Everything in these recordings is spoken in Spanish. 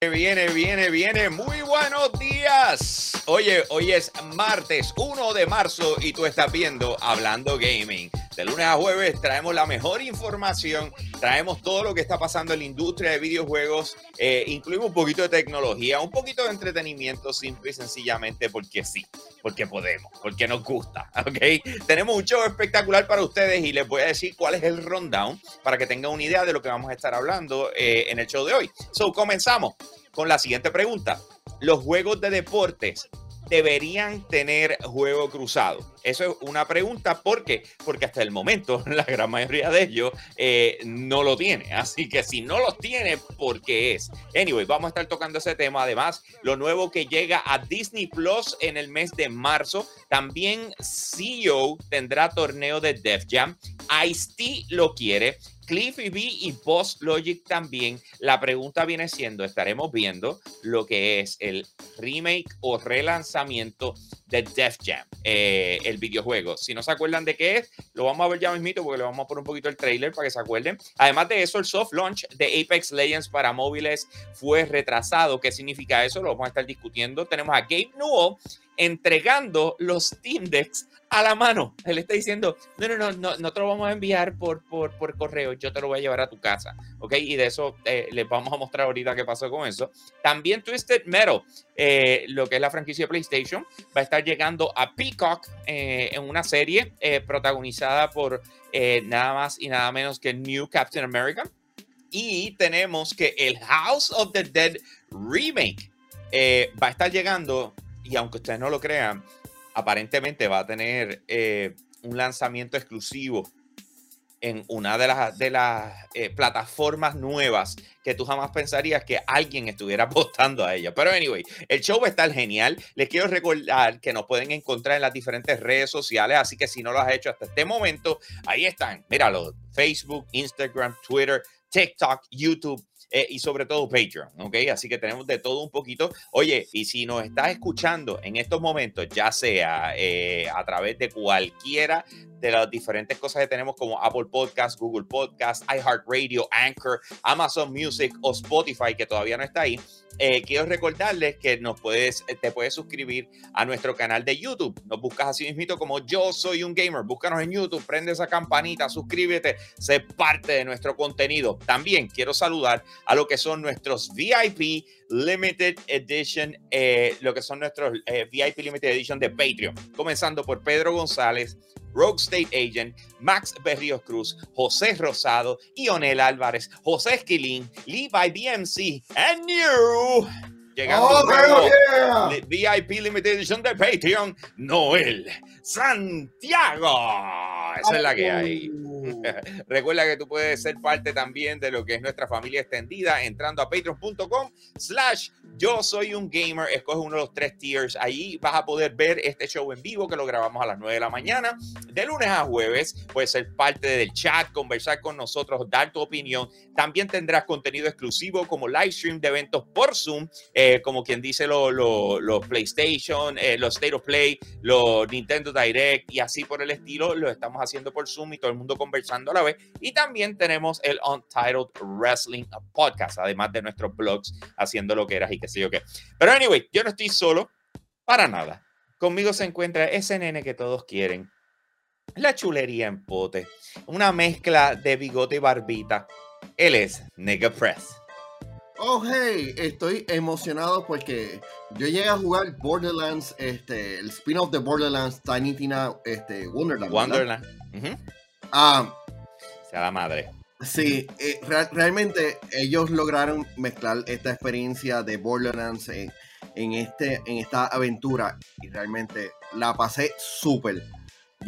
Viene, viene, viene. Muy buenos días. Oye, hoy es martes 1 de marzo y tú estás viendo Hablando Gaming. De lunes a jueves traemos la mejor información, traemos todo lo que está pasando en la industria de videojuegos, eh, incluimos un poquito de tecnología, un poquito de entretenimiento, simple y sencillamente porque sí, porque podemos, porque nos gusta, ¿ok? Tenemos un show espectacular para ustedes y les voy a decir cuál es el rundown para que tengan una idea de lo que vamos a estar hablando eh, en el show de hoy. So, comenzamos con la siguiente pregunta. Los juegos de deportes deberían tener juego cruzado? Eso es una pregunta porque porque hasta el momento la gran mayoría de ellos eh, no lo tiene. Así que si no los tiene, ¿por qué es? Anyway, vamos a estar tocando ese tema. Además, lo nuevo que llega a Disney Plus en el mes de marzo. También CEO tendrá torneo de Def Jam. Ice-T lo quiere. Cliffy B y Post Logic también. La pregunta viene siendo, estaremos viendo lo que es el remake o relanzamiento de Def Jam, eh, el videojuego. Si no se acuerdan de qué es, lo vamos a ver ya mismito porque le vamos a poner un poquito el trailer para que se acuerden. Además de eso, el soft launch de Apex Legends para móviles fue retrasado. ¿Qué significa eso? Lo vamos a estar discutiendo. Tenemos a Gabe Newell entregando los Steam Decks a la mano. Él está diciendo, no, no, no, no, no te lo vamos a enviar por, por, por correo, yo te lo voy a llevar a tu casa, ¿ok? Y de eso eh, les vamos a mostrar ahorita qué pasó con eso. También Twisted Metal, eh, lo que es la franquicia de PlayStation, va a estar llegando a Peacock eh, en una serie protagonizada por nada más y nada menos que New Captain America. Y tenemos que el House of the Dead Remake va a estar llegando, y aunque ustedes no lo crean, aparentemente va a tener un lanzamiento exclusivo en una de las, de las eh, plataformas nuevas que tú jamás pensarías que alguien estuviera apostando a ella. Pero anyway, el show va a estar genial. Les quiero recordar que nos pueden encontrar en las diferentes redes sociales, así que si no lo has hecho hasta este momento, ahí están. Míralo, Facebook, Instagram, Twitter, TikTok, YouTube. Eh, y sobre todo Patreon, ¿ok? Así que tenemos de todo un poquito. Oye, y si nos estás escuchando en estos momentos, ya sea eh, a través de cualquiera de las diferentes cosas que tenemos como Apple Podcast, Google Podcast, iHeartRadio, Anchor, Amazon Music o Spotify, que todavía no está ahí, eh, quiero recordarles que nos puedes, eh, te puedes suscribir a nuestro canal de YouTube. Nos buscas así mismito como Yo Soy un Gamer. Búscanos en YouTube, prende esa campanita, suscríbete, sé parte de nuestro contenido. También quiero saludar a lo que son nuestros VIP Limited Edition, eh, lo que son nuestros VIP Limited Edition de Patreon. Comenzando por Pedro González, Rogue State Agent, Max Berrios Cruz, José Rosado, Ionel Álvarez, José Esquilín, Levi BMC, and New. Llegando oh, VIP Limited Edition de Patreon, Noel Santiago. Esa es la que hay. Uh. Recuerda que tú puedes ser parte también de lo que es nuestra familia extendida entrando a patreon.com slash yo soy un gamer. Escoge uno de los tres tiers. Ahí vas a poder ver este show en vivo que lo grabamos a las 9 de la mañana. De lunes a jueves puedes ser parte del chat, conversar con nosotros, dar tu opinión. También tendrás contenido exclusivo como live stream de eventos por Zoom, eh, como quien dice los lo, PlayStation, eh, los State of Play, los Nintendo Direct y así por el estilo. Lo estamos haciendo por Zoom y todo el mundo conversando a la vez. Y también tenemos el Untitled Wrestling Podcast, además de nuestros blogs haciendo lo que eras y que sé yo qué. Pero anyway, yo no estoy solo para nada. Conmigo se encuentra ese nene que todos quieren. La chulería en pote. Una mezcla de bigote y barbita. Él es Nigga Press. Oh, hey, estoy emocionado porque yo llegué a jugar Borderlands, este, el spin-off de Borderlands, Tiny Tina, este, Wonderland. Wonderland. Ah, sea la madre. Sí, eh, realmente ellos lograron mezclar esta experiencia de Borderlands en, este, en esta aventura y realmente la pasé súper.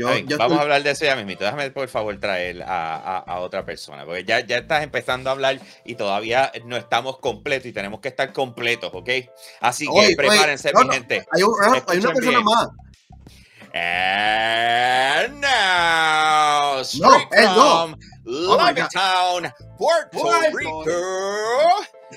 Yo, vamos a hablar de eso ya mismo. Déjame por favor traer a, otra persona, porque ya, ya estás empezando a hablar y todavía no estamos completos y tenemos que estar completos, ¿ok? Así que prepárense, mi gente. Hay, hay una persona más. And now, straight no, from oh Levittown, Puerto Rico,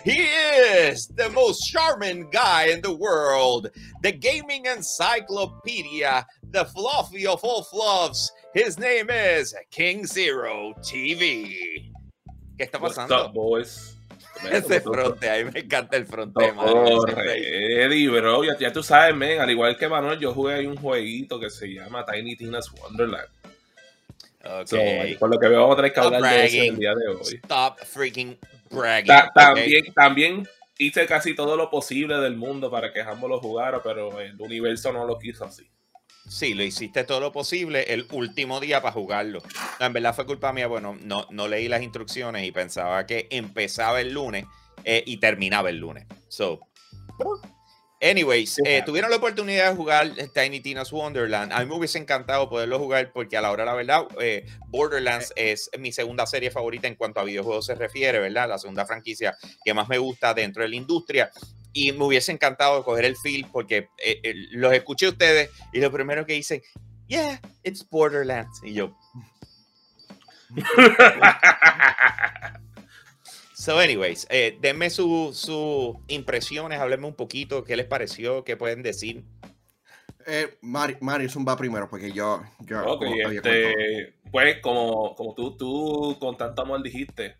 he is the most charming guy in the world, the gaming encyclopedia, the fluffy of all fluffs. His name is King Zero TV. ¿Qué está pasando? What's up, boys? Ese fronte, a mí me encanta el fronte, Eddie, oh, bro, ya, ya, tú sabes, men, al igual que Manuel, yo jugué ahí un jueguito que se llama Tiny Tina's Wonderland. Okay. por lo que veo, vamos a tener que hablar de eso el día de hoy. Stop freaking bragging. también, también hice casi todo lo posible del mundo para que ambos lo jugara, pero el universo no lo quiso así. Sí, lo hiciste todo lo posible el último día para jugarlo. en verdad fue culpa mía, bueno, no, no leí las instrucciones y pensaba que empezaba el lunes eh, y terminaba el lunes. So, anyways, eh, tuvieron la oportunidad de jugar Tiny Tina's Wonderland. A mí me hubiese encantado poderlo jugar porque a la hora, la verdad, eh, Borderlands es mi segunda serie favorita en cuanto a videojuegos se refiere, ¿verdad? La segunda franquicia que más me gusta dentro de la industria y me hubiese encantado coger el feel porque eh, eh, los escuché a ustedes y lo primero que dicen, yeah, it's Borderlands. Y yo. so, anyways, eh, denme sus su impresiones, háblenme un poquito, qué les pareció, qué pueden decir. Eh, Marison va primero porque yo. yo este, pues, como, como tú, tú con tanto amor dijiste,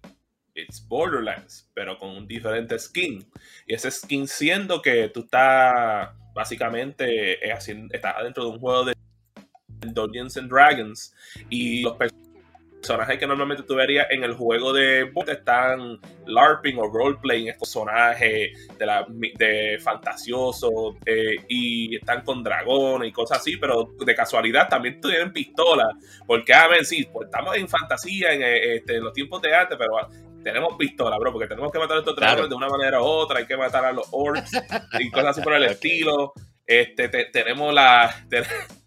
It's Borderlands, pero con un diferente skin. Y ese skin siendo que tú estás básicamente eh, estás dentro de un juego de Dungeons and Dragons y los personajes que normalmente tú verías en el juego de están LARPing o roleplaying estos personajes de, la, de fantasiosos eh, y están con dragones y cosas así, pero de casualidad también tienen pistolas, porque a ver, sí, pues estamos en fantasía en, eh, este, en los tiempos de arte, pero tenemos pistola, bro, porque tenemos que matar a estos dragones de una manera u otra, hay que matar a los orcs y cosas así por el estilo. Este, tenemos la.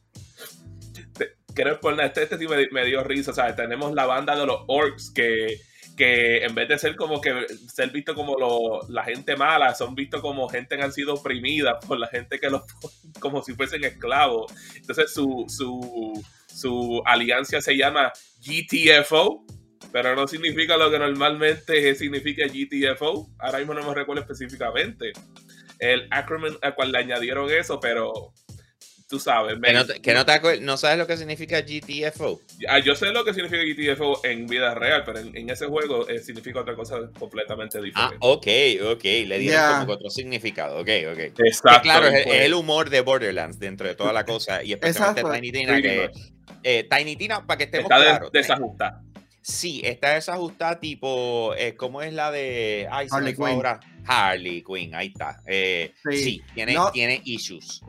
este, este sí me, dio risa, ¿sabes? Tenemos la banda de los orcs que, que en vez de ser como que ser visto como lo, la gente mala, son vistos como gente que han sido oprimida por la gente que los como si fuesen esclavos. Entonces su, su, su alianza se llama GTFO, pero no significa lo que normalmente significa GTFO. Ahora mismo no me recuerdo específicamente el acronym al cual le añadieron eso, pero tú sabes. que no, te, no, sabes lo que significa GTFO. Ah, yo sé lo que significa GTFO en vida real, pero en, ese juego eh, significa otra cosa completamente diferente. Ah, ok, ok. Le dieron como otro significado. Ok, ok. Exacto. claro, es, el humor de Borderlands dentro de toda la cosa. Y especialmente Tiny Tina, que. Eh, Tiny Tina, para que estemos Está claros. desajustada. Sí, está desajustada tipo, eh, ¿cómo es la de Harley Quinn? Harley Quinn, ahí está. Eh, sí, tiene, tiene issues.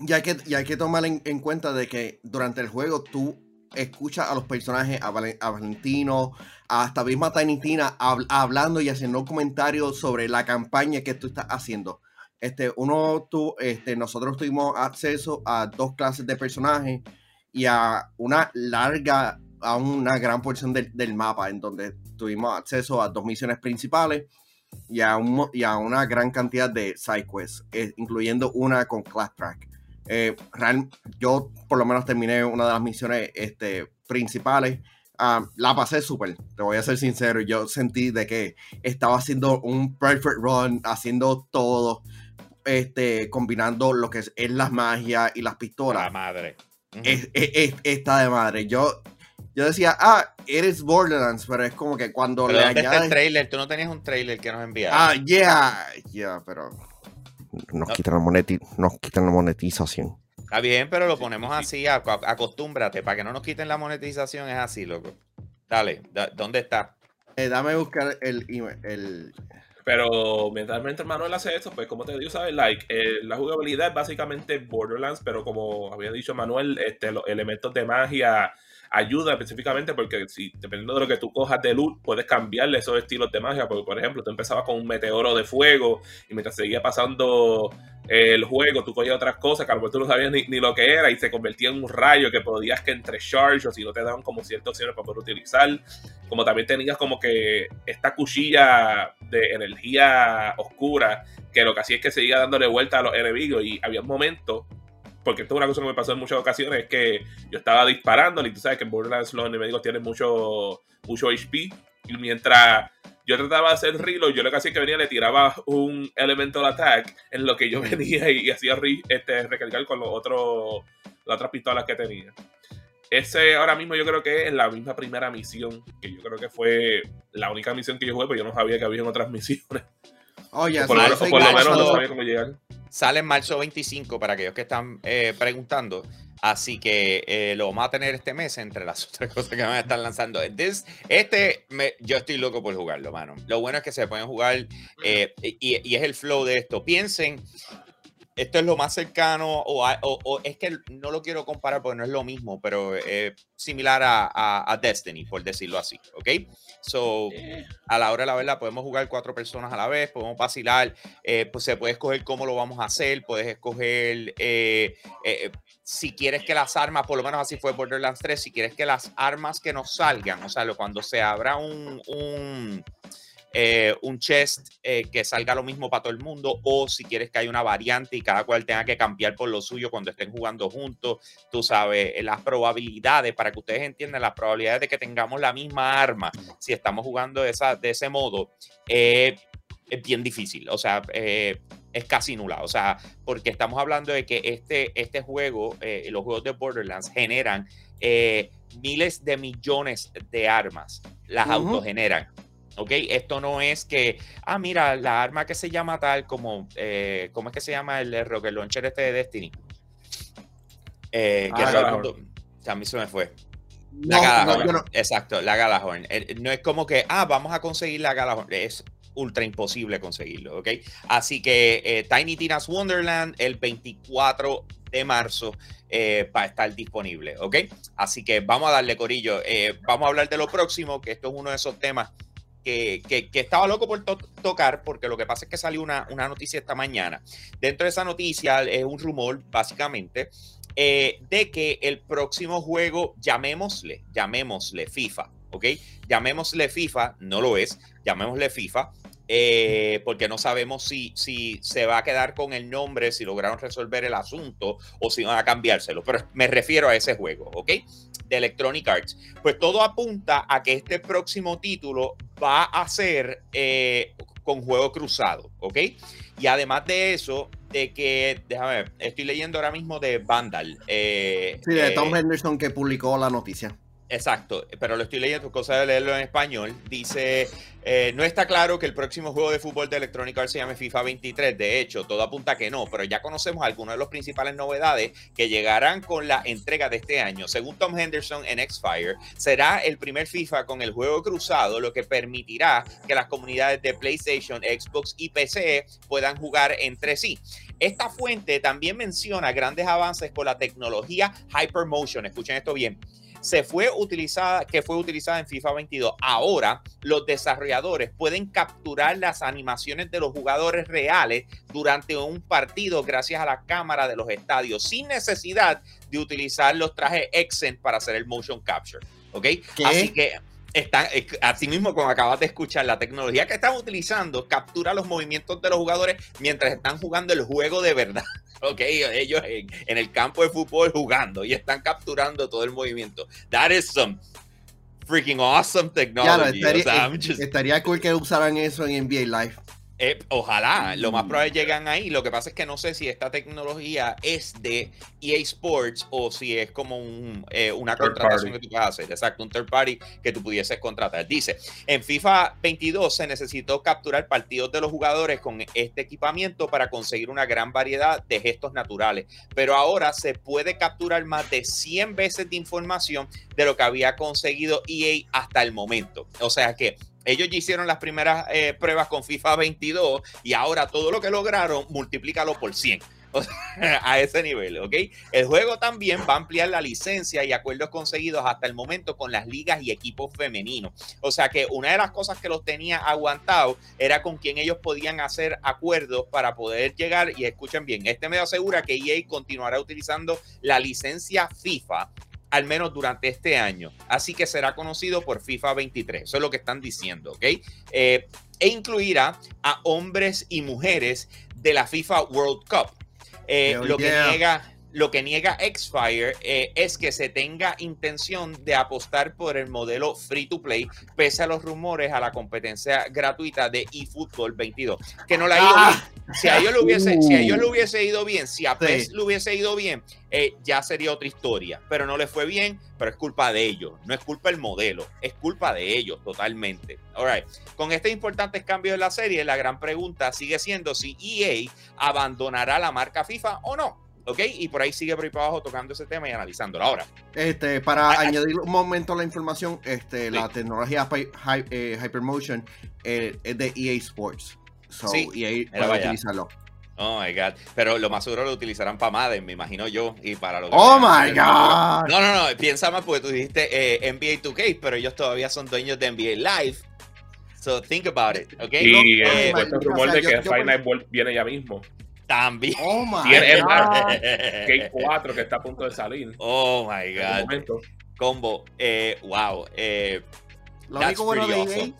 Y hay que, hay que tomar en, cuenta de que durante el juego tú escuchas a los personajes, a, Valentino, hasta misma Tiny Tina hablando y haciendo comentarios sobre la campaña que tú estás haciendo. Este, uno, tú, este, nosotros tuvimos acceso a dos clases de personajes y a una larga a una gran porción del, mapa en donde tuvimos acceso a dos misiones principales y a, y a una gran cantidad de side quests, eh, incluyendo una con Class Track. Eh, yo por lo menos terminé una de las misiones este, principales. Ah, la pasé súper, te voy a ser sincero. Yo sentí de que estaba haciendo un perfect run, haciendo todo, este, combinando lo que es, es las magias y las pistolas. La madre. está de madre. Yo yo decía, ah, eres Borderlands, pero es como que cuando le añades... el trailer? Tú no tenías un trailer que nos enviara. Ah, yeah, yeah, pero nos, quitan la nos quitan la monetización. Está bien, pero lo ponemos así, acostúmbrate, para que no nos quiten la monetización, es así, loco. Dale, ¿dónde está? Eh, dame buscar el, el... Pero mientras, mientras Manuel hace eso, pues como te digo, ¿sabes? Like, eh, la jugabilidad es básicamente Borderlands, pero como había dicho Manuel, este, los elementos de magia ayuda específicamente porque si dependiendo de lo que tú cojas de luz, puedes cambiarle esos estilos de magia. Porque, por ejemplo, tú empezabas con un meteoro de fuego y mientras seguía pasando el juego, tú cogías otras cosas que a lo mejor tú no sabías ni, lo que era y se convertía en un rayo que podías que entre charge o si no te daban como ciertas opciones para poder utilizar. Como también tenías como que esta cuchilla de energía oscura que lo que hacía es que seguía dándole vuelta a los enemigos y había momentos porque esto es una cosa que me pasó en muchas ocasiones, es que yo estaba disparando y tú sabes que en Borderlands los enemigos tienen mucho, mucho HP, y mientras yo trataba de hacer reload, yo lo que hacía es que venía le tiraba un elemental attack en lo que yo venía y, hacía este, recargar con los otros, las otras pistolas que tenía. ese ahora mismo yo creo que es la misma primera misión, que yo creo que fue la única misión que yo jugué, pero yo no sabía que había otras misiones. Oye, por, lo, menos no sabía cómo llegar. Sale en marzo 25 para aquellos que están eh, preguntando. Así que eh, lo vamos a tener este mes entre las otras cosas que van a estar lanzando. este, yo estoy loco por jugarlo, mano. Lo bueno es que se pueden jugar eh, y, es el flow de esto. Piensen esto es lo más cercano, o, es que no lo quiero comparar porque no es lo mismo, pero similar a, Destiny, por decirlo así, ¿ok? So, eh. a la hora de la verdad, podemos jugar cuatro personas a la vez, podemos vacilar, eh, pues se puede escoger cómo lo vamos a hacer, puedes escoger eh, si quieres que las armas, por lo menos así fue Borderlands 3, si quieres que las armas que nos salgan, o sea, cuando se abra un eh, un chest eh, que salga lo mismo para todo el mundo, o si quieres que haya una variante y cada cual tenga que cambiar por lo suyo cuando estén jugando juntos, tú sabes, eh, las probabilidades, para que ustedes entiendan, las probabilidades de que tengamos la misma arma, si estamos jugando de, esa, de ese modo, es bien difícil, o sea, es casi nula, o sea, porque estamos hablando de que este, este juego, los juegos de Borderlands generan miles de millones de armas, las autogeneran. ¿Ok? Esto no es que, ah, mira, la arma que se llama tal como, eh, ¿cómo es que se llama el rocket launcher este de Destiny? Eh, que ah, a mí se me fue. La Galahorn. Exacto, la Galahorn. Eh, no es como que, ah, vamos a conseguir la Galahorn. Es ultra imposible conseguirlo, ¿ok? Así que Tiny Tina's Wonderland el 24 de marzo va a estar disponible, ¿ok? Así que vamos a darle corillo. vamos a hablar de lo próximo, que esto es uno de esos temas que, estaba loco por tocar, porque lo que pasa es que salió una, una, noticia esta mañana. Dentro de esa noticia es un rumor, básicamente, eh, de que el próximo juego, llamémosle, llamémosle FIFA, ¿ok? Llamémosle FIFA, no lo es, llamémosle FIFA, eh, porque no sabemos si, si se va a quedar con el nombre, si lograron resolver el asunto o si van a cambiárselo. Pero me refiero a ese juego, ¿ok? De Electronic Arts. Pues todo apunta a que este próximo título va a ser eh, con juego cruzado, ¿ok? Y además de eso, de que, déjame ver, estoy leyendo ahora mismo de Vandal. Eh, sí, de Tom Henderson que publicó la noticia. Exacto, pero lo estoy leyendo, cosa de leerlo en español. Dice, eh, no está claro que el próximo juego de fútbol de Electronic se llame FIFA 23. De hecho, todo apunta que no, pero ya conocemos algunas de las principales novedades que llegarán con la entrega de este año. Según Tom Henderson en X-Fire, será el primer FIFA con el juego cruzado, lo que permitirá que las comunidades de PlayStation, Xbox y PC puedan jugar entre sí. Esta fuente también menciona grandes avances con la tecnología Hypermotion. Escuchen esto bien se fue utilizada, que fue utilizada en FIFA 22. Ahora los desarrolladores pueden capturar las animaciones de los jugadores reales durante un partido gracias a la cámara de los estadios sin necesidad de utilizar los trajes Exen para hacer el motion capture. ¿Ok? Así que están, eh, así mismo como acabas de escuchar, la tecnología que están utilizando captura los movimientos de los jugadores mientras están jugando el juego de verdad. Ok, ellos en, el campo de fútbol jugando y están capturando todo el movimiento. That is some freaking awesome technology. estaría, cool que usaran eso en NBA Live. Eh, ojalá, lo más mm. probable llegan ahí. Lo que pasa es que no sé si esta tecnología es de EA Sports o si es como un, eh, una contratación que tú puedes hacer. Exacto, un third party que tú pudieses contratar. Dice, en FIFA 22 se necesitó capturar partidos de los jugadores con este equipamiento para conseguir una gran variedad de gestos naturales. Pero ahora se puede capturar más de 100 veces de información de lo que había conseguido EA hasta el momento. O sea que ellos ya hicieron las primeras eh, pruebas con FIFA 22 y ahora todo lo que lograron, multiplícalo por 100. a ese nivel, ¿ok? El juego también va a ampliar la licencia y acuerdos conseguidos hasta el momento con las ligas y equipos femeninos. O sea que una de las cosas que los tenía aguantados era con quien ellos podían hacer acuerdos para poder llegar. Y escuchen bien, este me asegura que EA continuará utilizando la licencia FIFA al menos durante este año. Así que será conocido por FIFA 23. Eso es lo que están diciendo, ¿ok? Eh, e incluirá a hombres y mujeres de la FIFA World Cup. Eh, lo que niega lo que niega Xfire eh, es que se tenga intención de apostar por el modelo free to play, pese a los rumores a la competencia gratuita de eFootball 22, que no la ha ido Ah. bien. Si a ellos le hubiese, si a ellos Uh. le hubiese ido bien, si a Sí. PES le hubiese ido bien, eh, ya sería otra historia. Pero no le fue bien, pero es culpa de ellos. No es culpa del modelo, es culpa de ellos totalmente. All right. Con este importante cambio en la serie, la gran pregunta sigue siendo si EA abandonará la marca FIFA o no. ¿Ok? Y por ahí sigue por ahí para abajo tocando ese tema y analizándolo. Ahora, Este, para añadir un momento la información, este, Sí. la tecnología Hy- Hy- eh, Hypermotion eh, es de EA Sports. So, Sí, EA puede vaya. utilizarlo. oh my God. Pero lo más seguro lo utilizarán para Madden, me imagino yo. Y para lo que ¡Oh, a my. God! No, no, no, piensa más porque tú dijiste eh, NBA 2K, pero ellos todavía son dueños de NBA Live. So think about it, ¿ok? Y no, eh, no, puesto el o rumor sea, de yo- que yo Final viene ya mismo. También. ¡Oh, my Tiene- Skate 4 que está a punto de salir. Oh my algún God. Combo. Eh, wow. Eh, Lo That's único bueno de pretty EA, awesome.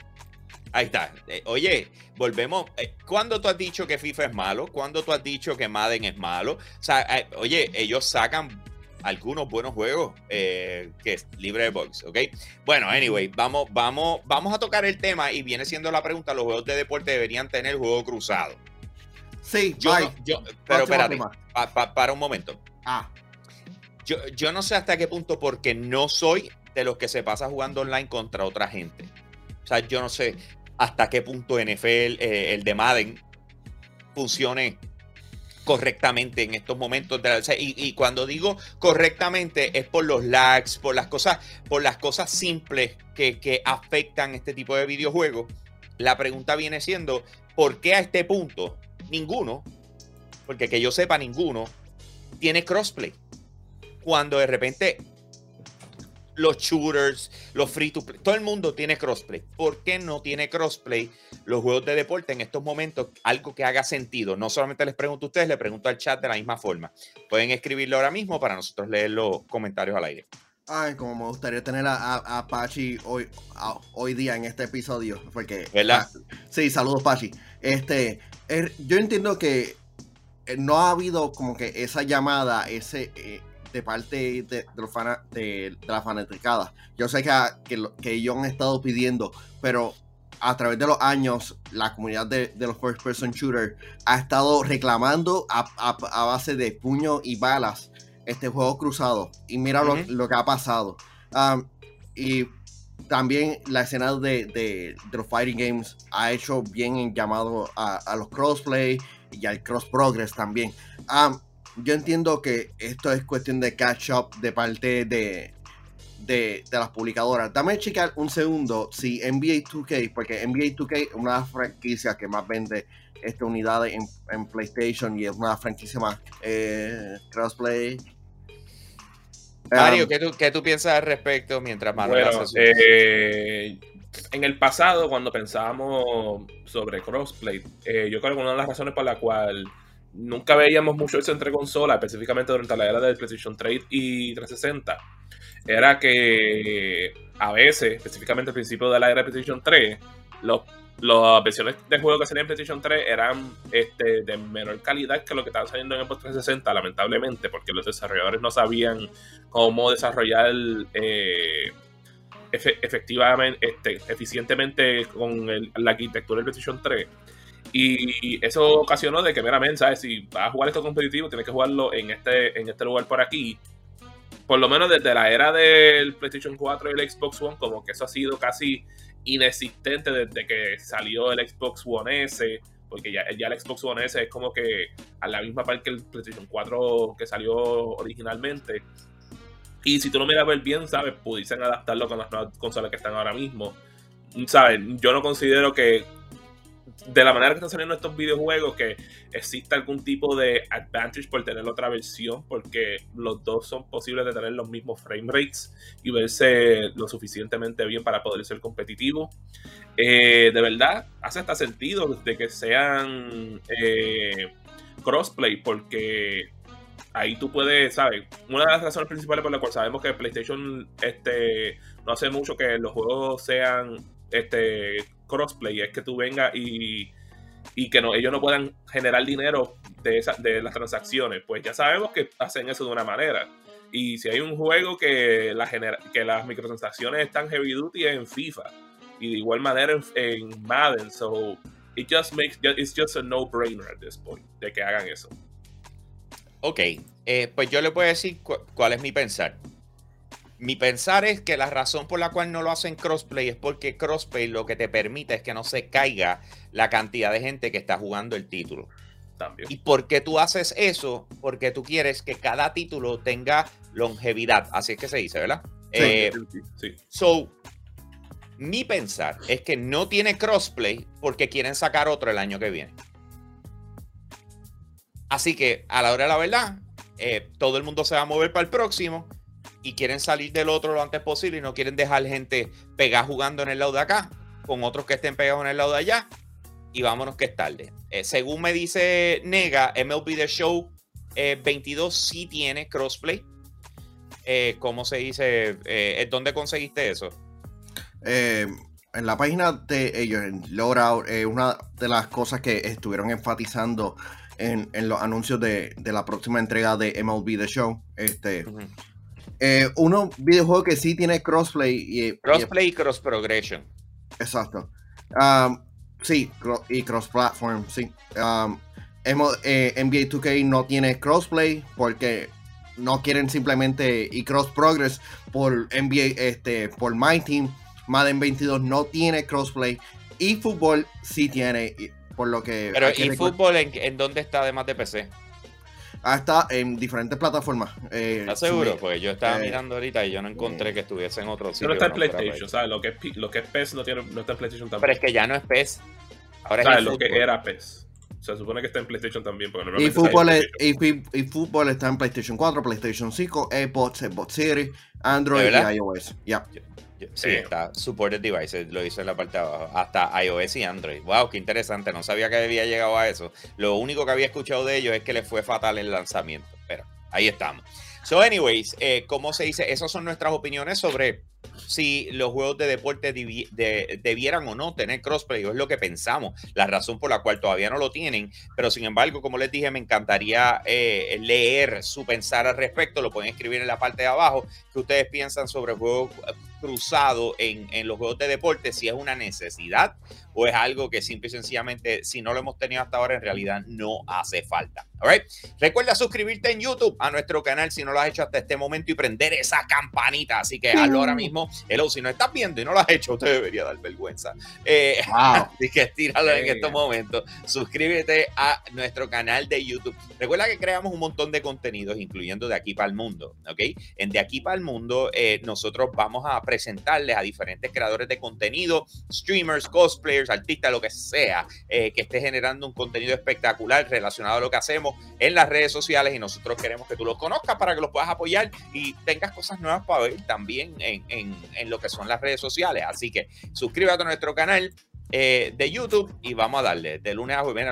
ahí está. Eh, oye, volvemos. Eh, ¿Cuándo tú has dicho que FIFA es malo? ¿Cuándo tú has dicho que Madden es malo? O sea, eh, oye, ellos sacan algunos buenos juegos eh, que es libre de bugs, ¿ok? Bueno, anyway, vamos, vamos, vamos a tocar el tema y viene siendo la pregunta, los juegos de deporte deberían tener juego cruzado. Sí, Yo, bye. no- yo- pero espérate, tema. pa- pa- para un momento. Ah, Yo, yo no sé hasta qué punto, porque no soy de los que se pasa jugando online contra otra gente. O sea, yo no sé hasta qué punto NFL, eh, el de Madden, funcione correctamente en estos momentos. de la- o sea, y, y cuando digo correctamente es por los lags, por las cosas, por las cosas simples que, que afectan este tipo de videojuegos. La pregunta viene siendo, ¿por qué a este punto ninguno, porque que yo sepa ninguno, tiene crossplay? Cuando de repente los shooters, los free to play, todo el mundo tiene crossplay. ¿Por qué no tiene crossplay los juegos de deporte en estos momentos? Algo que haga sentido. No solamente les pregunto a ustedes, les pregunto al chat de la misma forma. Pueden escribirlo ahora mismo para nosotros leer los comentarios al aire. ay, como me gustaría tener a, a- a Pachi hoy, a- hoy día en este episodio. Porque. ¿Verdad? ah, sí, saludos, Pachi. Este, er, yo entiendo que eh, no ha habido como que esa llamada, ese. eh, de parte de, de los fana- de, de la fanaticada. Yo sé que, a- que, lo- que ellos han estado pidiendo, pero a través de los años, la comunidad de, los first person shooter ha estado reclamando a, a- a base de puños y balas este juego cruzado. Y mira lo- lo, que ha pasado. Um, y también la escena de, de- los fighting games ha hecho bien en llamado a, los crossplay y al cross progress también. Yo entiendo que esto es cuestión de catch up de parte de, de, de las publicadoras. Dame checar un segundo si NBA 2K, porque NBA 2K es una franquicias que más vende esta unidad en, en PlayStation y es una franquicia más eh, crossplay. Mario, Um, ¿qué tú, qué tú piensas al respecto mientras Manuel Bueno, hace su- eh, en el pasado, cuando pensábamos sobre crossplay, eh, yo creo que una de las razones por la cual nunca veíamos mucho eso entre consolas, específicamente durante la era del PlayStation 3 y 360, era que a veces, específicamente al principio de la era de PlayStation 3, los, las versiones de juego que salían en PlayStation 3 eran este, de menor calidad que lo que estaba saliendo en Xbox 360, lamentablemente, porque los desarrolladores no sabían cómo desarrollar eh, efe- efectivamente, este, eficientemente con la arquitectura del PlayStation 3. Y eso ocasionó de que, meramente, ¿sabes? Si vas a jugar esto competitivo, tienes que jugarlo en este, en este lugar por aquí. Por lo menos desde la era del PlayStation 4 y el Xbox One, como que eso ha sido casi inexistente desde que salió el Xbox One S, porque ya, el Xbox One S es como que a la misma par que el PlayStation 4 que salió originalmente. Y si tú lo miras ver bien, ¿sabes? Pudiesen adaptarlo con las nuevas consolas que están ahora mismo. ¿Sabes? Yo no considero que de la manera que están saliendo estos videojuegos que exista algún tipo de advantage por tener otra versión, porque los dos son posibles de tener los mismos frame rates y verse lo suficientemente bien para poder ser competitivo. Eh, de verdad, hace hasta sentido de que sean eh, crossplay, porque ahí tú puedes, ¿sabes? Una de las razones principales por las cuales sabemos que PlayStation este, no hace mucho que los juegos sean este, crossplay es que tú vengas y y que no, ellos no puedan generar dinero de, esa, de las transacciones. Pues ya sabemos que hacen eso de una manera. Y si hay un juego que, la que las microtransacciones están heavy duty en FIFA. Y de igual manera en, en Madden. So it just makes it's just a no-brainer at this point de que hagan eso. Ok, eh, pues yo le puedo decir cuál es mi pensar. Mi pensar es que la razón por la cual no lo hacen crossplay es porque crossplay lo que te permite es que no se caiga la cantidad de gente que está jugando el título. También. ¿Y por qué tú haces eso? Porque tú quieres que cada título tenga longevidad. Así es que se dice, ¿verdad? Sí, eh, sí. So, mi pensar es que no tiene crossplay porque quieren sacar otro el año que viene. Así que a la hora de la verdad, eh, todo el mundo se va a mover para el próximo y quieren salir del otro lo antes posible y no quieren dejar gente pegada jugando en el lado de acá con otros que estén pegados en el lado de allá y vámonos que es tarde. Eh, según me dice Nega, MLB The Show 22 eh, sí tiene crossplay. ¿Cómo se dice? ¿Dónde conseguiste eso? Eh, en la página de ellos, en eh, una de las cosas que estuvieron enfatizando en, los anuncios de, la próxima entrega de MLB The Show, este, eh, uno videojuego que sí tiene crossplay. Y, crossplay y, cross progression. Exacto. Um, sí, y cross platform, sí. Um, NBA 2K no tiene crossplay porque no quieren simplemente y cross progress por NBA este por My Team Madden 22 no tiene crossplay y fútbol sí tiene, por lo que... Pero ¿y fútbol en, dónde está además de PC? Ah, está en diferentes plataformas. Eh, ¿Estás seguro? pues yo estaba eh, mirando ahorita y yo no encontré que estuviese en otro sitio. Pero está en PlayStation, ¿sabes? Lo que, es, lo que es PES no, tiene, no está en PlayStation también. Pero es que ya no es PES. Ahora es lo que era PES. Se supone que está en PlayStation también. Porque y, fútbol y, fútbol está en PlayStation 4, PlayStation 5, Xbox, Xbox Series, Android y iOS. Ya. Sí, está supported devices, lo hizo en la parte de abajo, hasta iOS y Android. Wow, qué interesante, no sabía que había llegado a eso. Lo único que había escuchado de ellos es que le fue fatal el lanzamiento, pero ahí estamos. So, anyways, eh, ¿cómo se dice? Esas son nuestras opiniones sobre si los juegos de deporte debieran o no tener crossplay, es lo que pensamos, la razón por la cual todavía no lo tienen, pero sin embargo, como les dije, me encantaría eh, leer su pensar al respecto, lo pueden escribir en la parte de abajo, que ustedes piensan sobre juegos cruzado en, en, los juegos de deporte, si es una necesidad o es algo que simple y sencillamente, si no lo hemos tenido hasta ahora, en realidad no hace falta. Recuerda suscribirte en YouTube a nuestro canal si no lo has hecho hasta este momento y prender esa campanita. Así que hazlo ahora mismo. Hello, si no estás viendo y no lo has hecho, te debería dar vergüenza. Eh, así que estíralo en estos momentos. Suscríbete a nuestro canal de YouTube. Recuerda que creamos un montón de contenidos, incluyendo de aquí para el mundo. ¿Ok? En de aquí para el mundo, eh, nosotros vamos a presentarles a diferentes creadores de contenido, streamers, cosplayers, artistas, lo que sea, eh, que esté generando un contenido espectacular relacionado a lo que hacemos en las redes sociales y nosotros queremos que tú los conozcas para que los puedas apoyar y tengas cosas nuevas para ver también en, en, lo que son las redes sociales. Así que suscríbete a nuestro canal, eh, de YouTube y vamos a darle de lunes a jueves.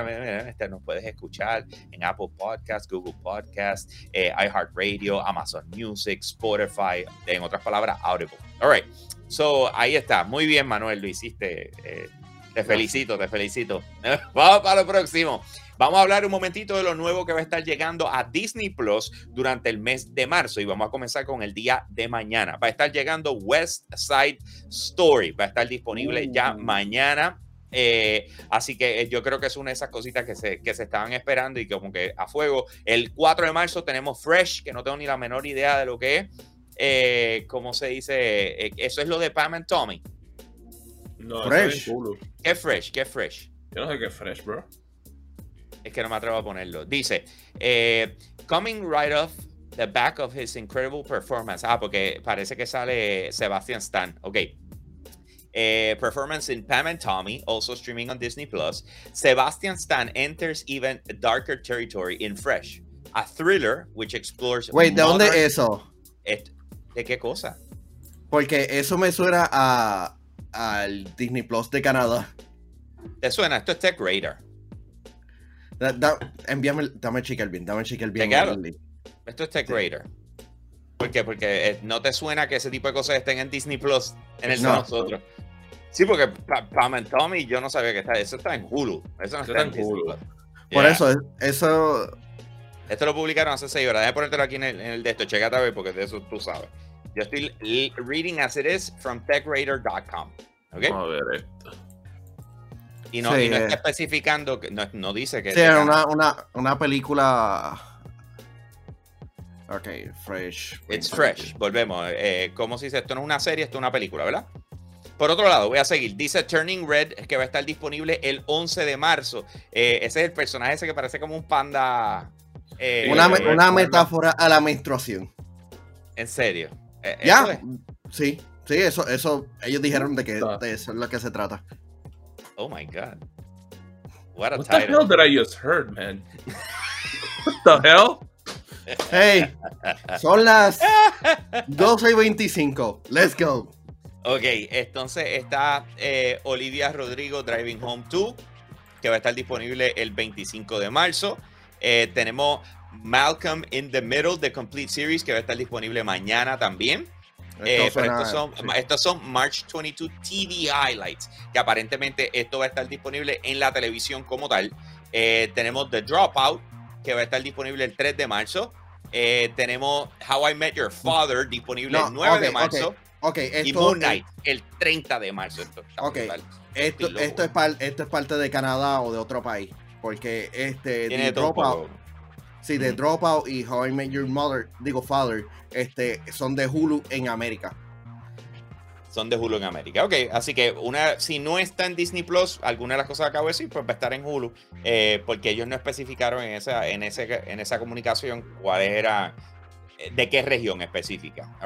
este nos puedes escuchar en Apple Podcasts, Google Podcasts, eh, iHeartRadio, Amazon Music, Spotify, en otras palabras, Audible. All right. So ahí está. Muy bien, Manuel, lo hiciste. Eh, te felicito, te felicito. vamos para lo próximo. Vamos a hablar un momentito de lo nuevo que va a estar llegando a Disney Plus durante el mes de marzo y vamos a comenzar con el día de mañana. Va a estar llegando West Side Story, va a estar disponible ya uh. mañana. Eh, así que eh, yo creo que es una de esas cositas que se, que se estaban esperando y como que a fuego. El 4 de marzo tenemos Fresh, que no tengo ni la menor idea de lo que es. Eh, ¿Cómo se dice? eso es lo de Pam and Tommy. No, Fresh. ¿Qué Fresh? ¿Qué Fresh? Yo no sé qué Fresh, bro. Es que no me atrevo a ponerlo. Dice, eh, coming right off the back of his incredible performance. Ah, porque parece que sale Sebastian Stan. Ok. Eh, performance in Pam and Tommy, also streaming on Disney Plus. Sebastian Stan enters even darker territory in Fresh, a thriller which explores. Wait, ¿de dónde es eso? ¿De qué cosa? Porque eso me suena a al Disney Plus de Canadá. ¿Te suena? Esto es Tech Radar. Da, envíame, dame checar bien, dame bien. Esto es Tech Raider. ¿Por qué? Porque eh, no te suena que ese tipo de cosas estén en Disney Plus en el de nosotros. Sí, porque Pam and Tommy yo no sabía que está. Eso está en Hulu. Eso no está, en Hulu. Por eso, eso. Esto lo publicaron hace seis horas. Déjame ponértelo aquí en el, en el de esto. Checate a ver, porque de eso tú sabes. Yo estoy reading as it is from techradar.com. ¿Ok? Vamos a ver esto. Y no, y no está eh. especificando, no, no dice que. Sí, una, una, una película. Ok, fresh. It's fresh. Volvemos. Eh, ¿Cómo se dice? Esto no es una serie, esto es una película, ¿verdad? Por otro lado, voy a seguir. Dice Turning Red, que va a estar disponible el 11 de marzo. Eh, ese es el personaje ese que parece como un panda. Eh, una, una metáfora a la menstruación. ¿En serio? ya. Sí, sí, eso, eso, ellos dijeron de que de eso es lo que se trata. Oh my god. What a What title. the hell did I just heard, man? What the hell? Hey, son las 12 y 25. Let's go. Ok, entonces está eh, Olivia Rodrigo Driving Home 2, que va a estar disponible el 25 de marzo. Eh, tenemos Malcolm in the Middle, The Complete Series, que va a estar disponible mañana también. Eh, estos, son, estos son March 22 TV Highlights, que aparentemente esto va a estar disponible en la televisión como tal. Eh, tenemos The Dropout, que va a estar disponible el 3 de marzo. Eh, tenemos How I Met Your Father, disponible el 9 de marzo. y Moon Knight, el 30 de marzo. Esto, esto, esto, es esto es parte de Canadá o de otro país. Porque este The Dropout, sí, The Dropout y How I Met Your Mother, digo Father, este, son de Hulu en América. Son de Hulu en América. Ok, así que una, si no está en Disney Plus, alguna de las cosas que acabo de decir, pues va a estar en Hulu, eh, porque ellos no especificaron en esa, en ese, en esa comunicación cuál era, eh, de qué región específica.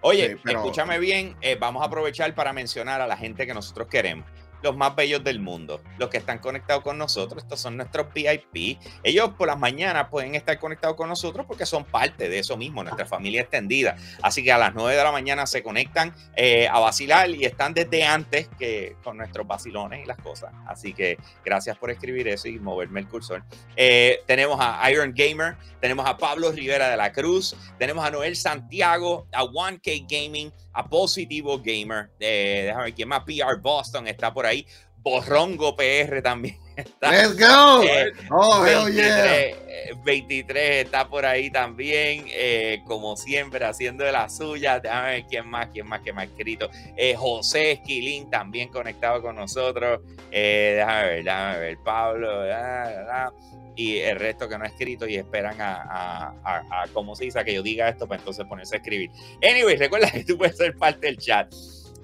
Oye, escúchame bien, eh, vamos a aprovechar para mencionar a la gente que nosotros queremos los más bellos del mundo, los que están conectados con nosotros. Estos son nuestros VIP. Ellos por las mañanas pueden estar conectados con nosotros porque son parte de eso mismo, nuestra familia extendida. Así que a las 9 de la mañana se conectan eh, a vacilar y están desde antes que con nuestros vacilones y las cosas. Así que gracias por escribir eso y moverme el cursor. Eh, tenemos a Iron Gamer, tenemos a Pablo Rivera de la Cruz, tenemos a Noel Santiago, a 1K Gaming, a Positivo Gamer, eh, déjame ver quién más, PR Boston está por ahí, Borrongo PR también. Let's go. Eh, oh, 23, 23, eh, está por ahí también, eh, como siempre, haciendo de la suya. Déjame ver quién más, quién más, quién más escrito. José Esquilín también conectado con nosotros. déjame ver, déjame ver, Pablo y el resto que no ha escrito y esperan a, a, como se dice, que yo diga esto para entonces ponerse a escribir. Anyway, recuerda que tú puedes ser parte del chat.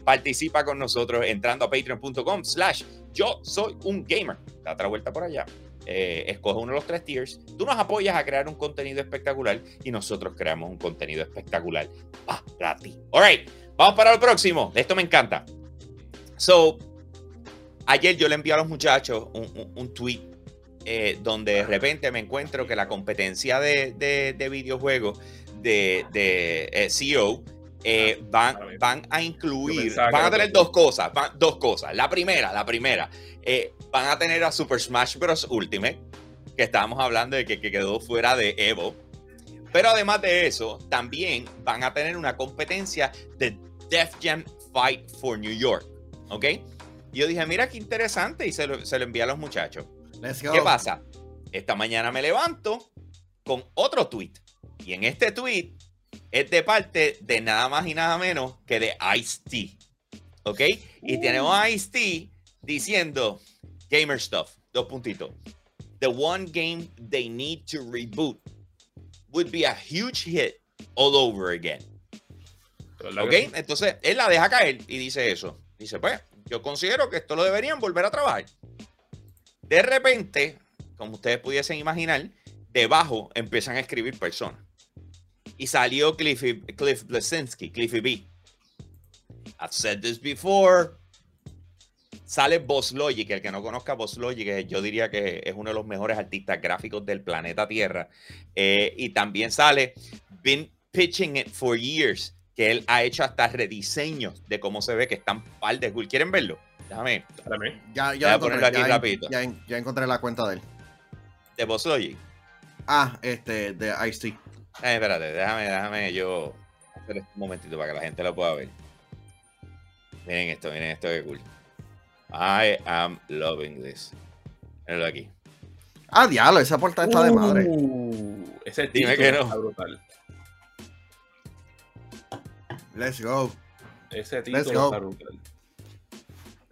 Participa con nosotros entrando a patreon.com slash yo soy un gamer. Da otra vuelta por allá. Eh, escoge uno de los tres tiers. Tú nos apoyas a crear un contenido espectacular y nosotros creamos un contenido espectacular para ti. Alright, vamos para el próximo. Esto me encanta. So, ayer yo le envié a los muchachos un, un tweet eh, donde de repente me encuentro que la competencia de, de, videojuegos de, de eh, CEO eh, van, van a incluir, van a tener dos cosas, dos cosas. La primera, la primera, van a tener a Super Smash Bros. Ultimate, que estábamos hablando de que, que quedó fuera de Evo. Pero además de eso, también van a tener una competencia de Def Jam Fight for New York. ¿Ok? Y yo dije, mira qué interesante, y se lo, se lo envié a los muchachos. ¿Qué pasa? Esta mañana me levanto con otro tweet. Y en este tweet es de parte de nada más y nada menos que de Ice-T. ¿Ok? Y uh. tenemos a Ice-T diciendo Gamer Stuff. Dos puntitos. The one game they need to reboot would be a huge hit all over again. ¿Ok? Entonces él la deja caer y dice eso. Dice, pues, yo considero que esto lo deberían volver a trabajar. De repente, como ustedes pudiesen imaginar, debajo empiezan a escribir personas. Y salió Cliffy, Cliff Blesinski, Cliffy B. I've said this before. Sale Boss Logic, el que no conozca Boss Logic, yo diría que es uno de los mejores artistas gráficos del planeta Tierra. Eh, y también sale Been Pitching It for Years, que él ha hecho hasta rediseños de cómo se ve que están par de cool. ¿Quieren verlo? Déjame. Ya, ya, encontré, aquí ya, rapidito. Ya, encontré la cuenta de él. ¿De Logic? Ah, este, de Ice-T. Eh, espérate, déjame, déjame yo hacer un momentito para que la gente lo pueda ver. Miren esto, miren esto, qué cool. I am loving this. Mírenlo aquí. Ah, diablo, esa portada está de madre. Uh, ese Dime que no. está brutal. Let's go. Ese Let's título go. está brutal.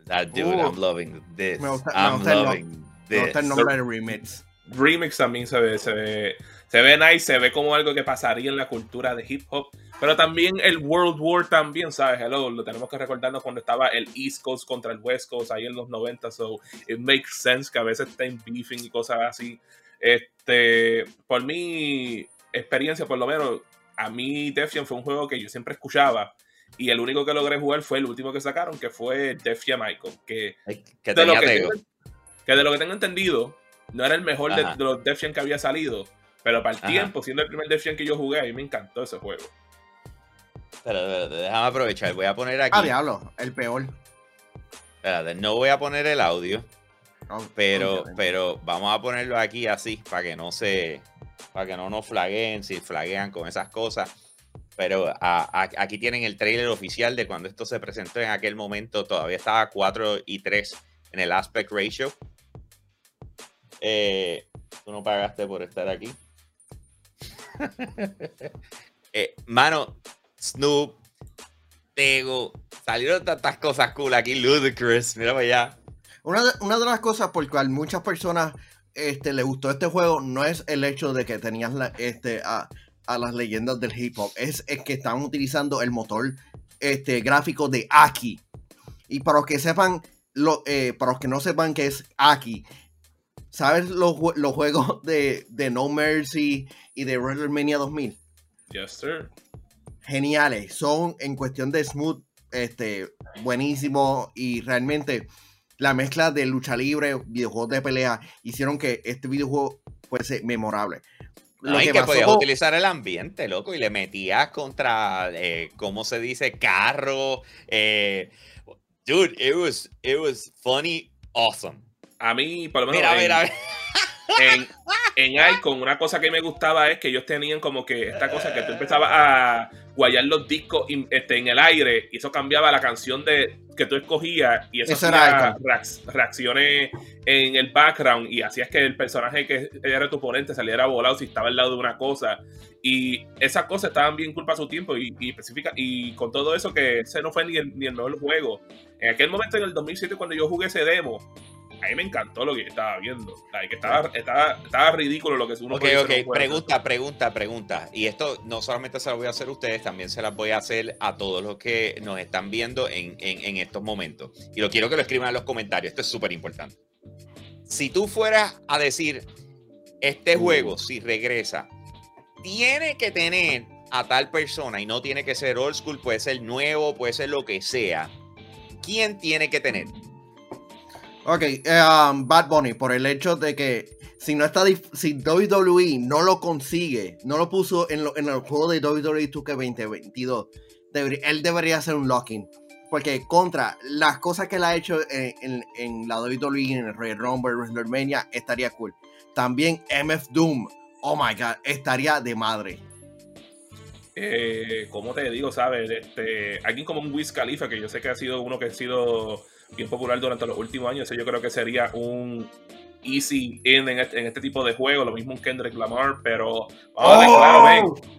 That dude, Uh. I'm loving this. Me gusta- me I'm gusta el no- loving Me gusta el this. nombre del remix. Remix también se ve, se ve, se ve nice, se ve como algo que pasaría en la cultura de hip hop, pero también el World War también, ¿sabes? Hello, lo tenemos que recordarnos cuando estaba el East Coast contra el West Coast ahí en los 90, so it makes sense que a veces estén beefing y cosas así. Este, por mi experiencia, por lo menos, a mí Def Jam fue un juego que yo siempre escuchaba y el único que logré jugar fue el último que sacaron, que fue Def Jam Icon, que Que de lo que, tengo, que de lo que tengo entendido, no era el mejor de, de los Def Jam que había salido. Pero para el Ajá. tiempo, siendo el primer Def Jam que yo jugué, a mí me encantó ese juego. Espérate, espérate, déjame aprovechar. Voy a poner aquí. Ah, diablo, el peor. Espérate, no voy a poner el audio, No, pero, pero vamos a ponerlo aquí así para que no se, para que no nos flagueen, si flaguean con esas cosas. Pero a- a- aquí tienen el trailer oficial de cuando esto se presentó en aquel momento. Todavía estaba 4 y 3 en el aspect ratio. Eh, tú no pagaste por estar aquí. Eh, mano, Snoop, Tego, salieron tantas cosas cool aquí. Ludacris, mira para allá. Una de, las cosas por cual muchas personas este, le gustó este juego no es el hecho de que tenías este, a, las leyendas del hip hop, es, que están utilizando el motor este, gráfico de Aki. Y para los que sepan, eh, para los que no sepan qué es Aki, ¿sabes los, los juegos de, de No Mercy y de WrestleMania 2000? Yes, sir. geniales. Son en cuestión de smooth, este, buenísimo y realmente la mezcla de lucha libre, videojuegos de pelea, hicieron que este videojuego fuese memorable. No, y que pasó podías con- utilizar el ambiente, loco, y le metías contra, eh, ¿cómo se dice? Carro. Eh, dude, it was, it was funny, awesome. A mí, por lo menos. Mira, en, mira, mira. en, en Icon, una cosa que me gustaba es que ellos tenían como que esta cosa que tú empezabas a guayar los discos in- este, en el aire y eso cambiaba la canción de que tú escogías y eso, Eso era hacía reacciones en el background y hacías que el personaje que era tu oponente saliera volado si estaba al lado de una cosa y esas cosas estaban bien culpa a su tiempo y, y específica y con todo eso que ese no fue ni el, ni el mejor juego en aquel momento en el 2007 cuando yo jugué ese demo a mí me encantó lo que estaba viendo. Like, estaba, estaba, estaba ridículo lo que uno Ok, puede ok, juego. pregunta, pregunta, pregunta. Y esto no solamente se lo voy a hacer a ustedes, también se las voy a hacer a todos los que nos están viendo en, en- en estos momentos. Y lo quiero que lo escriban en los comentarios, esto es súper importante. Si tú fueras a decir, este juego, si regresa, tiene que tener a tal persona y no tiene que ser old school, puede ser nuevo, puede ser lo que sea. ¿Quién tiene que tener? Ok, um, Bad Bunny, por el hecho de que si no está si WWE no lo consigue, no lo puso en, lo- en el juego de WWE 2K 2022, debería- él debería hacer un locking. Porque contra las cosas que él ha hecho en, en- en la WWE, en el Royal Rumble, WrestleMania, estaría cool. También MF Doom, oh my god, estaría de madre. Eh, como te digo, ¿sabes? Este, alguien como un Wiz Khalifa, que yo sé que ha sido uno que ha sido bien popular durante los últimos años, yo creo que sería un easy in en este, en este tipo de juego, lo mismo un Kendrick Lamar, pero vamos a ver, claro, ven.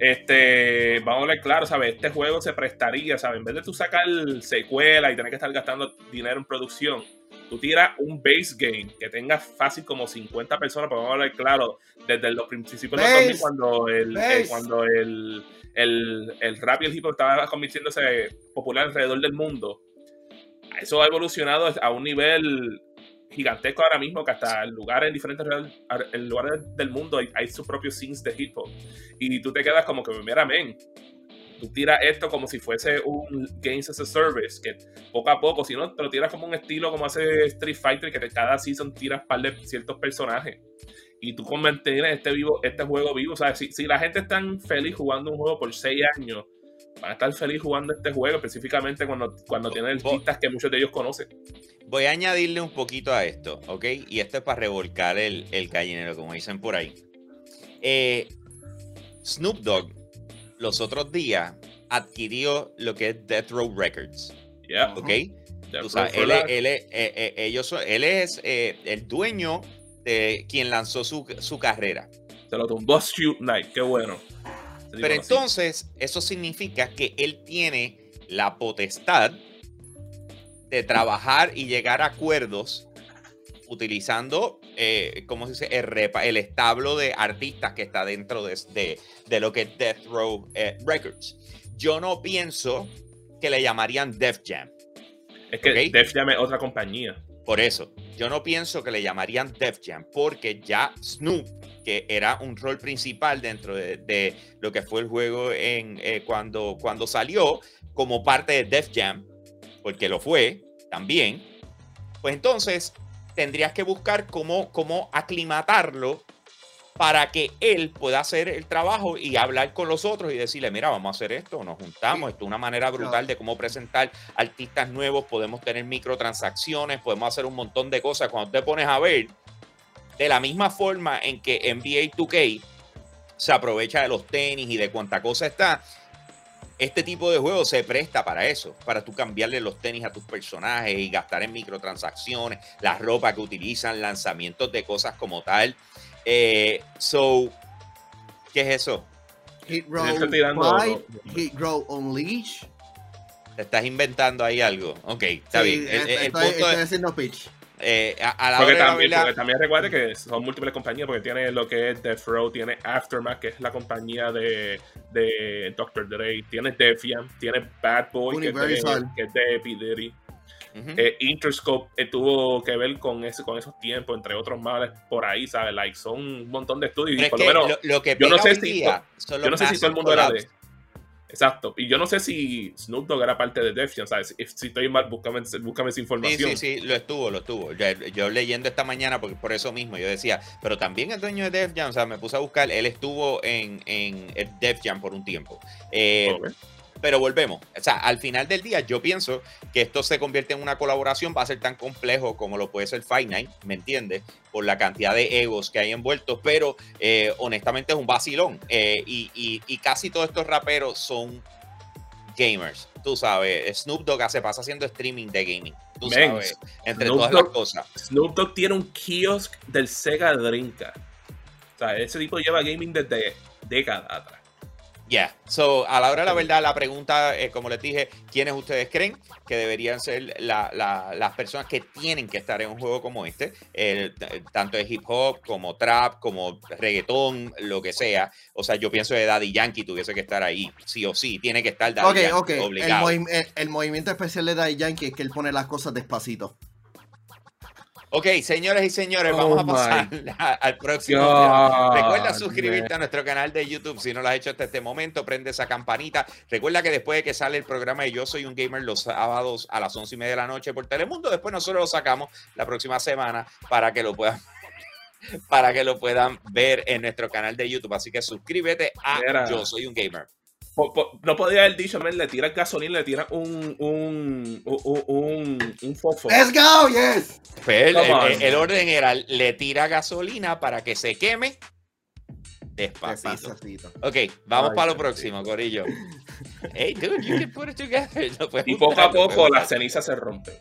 Este, vamos a ver claro, ¿sabes? Este juego se prestaría, ¿sabes? En vez de tú sacar secuela y tener que estar gastando dinero en producción, tú tiras un base game que tenga fácil como 50 personas, pero vamos a hablar claro, desde los principios de los Base. 2000, cuando el, eh, cuando el, el, el rap y el hip hop estaba convirtiéndose popular alrededor del mundo, eso ha evolucionado a un nivel gigantesco ahora mismo que hasta en lugares en diferentes lugares del mundo hay, hay sus propios scenes de hip hop. Y tú te quedas como que mira men tú tiras esto como si fuese un Games as a Service que poco a poco si no te lo tiras como un estilo como hace Street Fighter que te- cada season tiras par de ciertos personajes. Y tú mantienes este vivo este juego vivo. O sea si, si la gente está feliz jugando un juego por 6 años van a estar feliz jugando este juego específicamente cuando, cuando tienen artistas que muchos de ellos conocen Voy a añadirle un poquito a esto, ¿ok? Y esto es para revolcar el, el gallinero, como dicen por ahí. Eh, Snoop Dogg, los otros días, adquirió lo que es Death Row Records. Yeah. ¿Ok? Tú sabes, él, es- él es- eh, eh, ellos son- él es eh, el dueño de quien lanzó su, su carrera. Se lo tumbó Shoot Knight, qué bueno. Pero entonces, eso significa que él tiene la potestad de trabajar y llegar a acuerdos utilizando, eh, ¿cómo se dice? El, repa- el establo de artistas que está dentro de, de- de lo que es Death Row eh, Records. Yo no pienso que le llamarían Def Jam. Es que. Def Jam es otra compañía. Por eso, yo no pienso que le llamarían Def Jam, porque ya Snoop, que era un rol principal dentro de, de lo que fue el juego en, eh, cuando, cuando salió, como parte de Def Jam, porque lo fue también, pues entonces tendrías que buscar cómo, cómo aclimatarlo para que él pueda hacer el trabajo y hablar con los otros y decirle, mira, vamos a hacer esto, nos juntamos, esto es una manera brutal de cómo presentar artistas nuevos, podemos tener microtransacciones, podemos hacer un montón de cosas. Cuando te pones a ver, de la misma forma en que NBA 2K se aprovecha de los tenis y de cuánta cosa está, este tipo de juego se presta para eso, para tú cambiarle los tenis a tus personajes y gastar en microtransacciones, la ropa que utilizan, lanzamientos de cosas como tal. Eh, so, ¿qué es eso? Hit tirando- Fight, Hit Row Unleash. ¿Te estás inventando ahí algo? Ok, está Sí, bien. El, el- el estoy, punto estoy es, haciendo pitch. Eh, a, a la Porque hora de la también, porque también recuerde que son múltiples compañías, porque tiene lo que es Death Row, tiene Aftermath, que es la compañía de, de Dr. Dre, tiene Def Jam, tiene Bad Boy, que es, de, Universal. que es de. Eh, Interscope eh, tuvo que ver con, ese, con esos tiempos, entre otros males por ahí, ¿sabes? Like, son un montón de estudios. Pero y es por que lo menos, lo, lo que yo no sé si día yo no sé si todo el mundo era de. Exacto. Y yo no sé si Snoop Dogg era parte de Def Jam, ¿sabes? Si, si estoy mal, búscame, búscame esa Sí, información. sí, sí, lo estuvo, lo estuvo. Yo, yo leyendo esta mañana, porque por eso mismo yo decía, pero también el dueño de Def Jam, o sea, me puse a buscar, él estuvo en, en Def Jam por un tiempo. Eh, Ok. Pero volvemos, o sea, al final del día yo pienso que esto se convierte en una colaboración, va a ser tan complejo como lo puede ser Night, ¿me entiendes? Por la cantidad de egos que hay envueltos, pero eh, honestamente es un vacilón. Eh, y, y- y casi todos estos raperos son gamers, tú sabes. Snoop Dogg se pasa haciendo streaming de gaming, tú sabes, entre Snoop todas las cosas. Snoop Dogg tiene un kiosk del Sega Drinka. O sea, ese tipo lleva gaming desde décadas atrás. Yeah. So, a la hora de la verdad, la pregunta, eh, como les dije, ¿quiénes ustedes creen que deberían ser la- la- las personas que tienen que estar en un juego como este? El- tanto de hip hop, como trap, como reggaetón, lo que sea. O sea, yo pienso que Daddy Yankee tuviese que estar ahí, sí o sí. Tiene que estar Daddy Yankee, ok. El, obligado. movi- el- el movimiento especial de Daddy Yankee es que él pone las cosas despacito. Ok, señoras y señores, Oh vamos a pasar al próximo God. Recuerda suscribirte man. a nuestro canal de YouTube si no lo has hecho hasta este momento. Prende esa campanita. Recuerda que después de que sale el programa de Yo Soy un Gamer los sábados a las once y media de la noche por Telemundo, después nosotros lo sacamos la próxima semana para que lo puedan para que lo puedan ver en nuestro canal de YouTube. Así que suscríbete a Mira. Yo Soy un Gamer. Po- po- no podía haber dicho, men, le tiras gasolina, le tiras un, un, un, un, un fósforo. ¡Let's go! ¡Yes! Pues el, orden era, le tira gasolina para que se queme despacito. Despacito. Ok, vamos Ay, para lo sí. próximo, Corillo. Hey, dude, you can put it together. Y poco a poco la ceniza se rompe.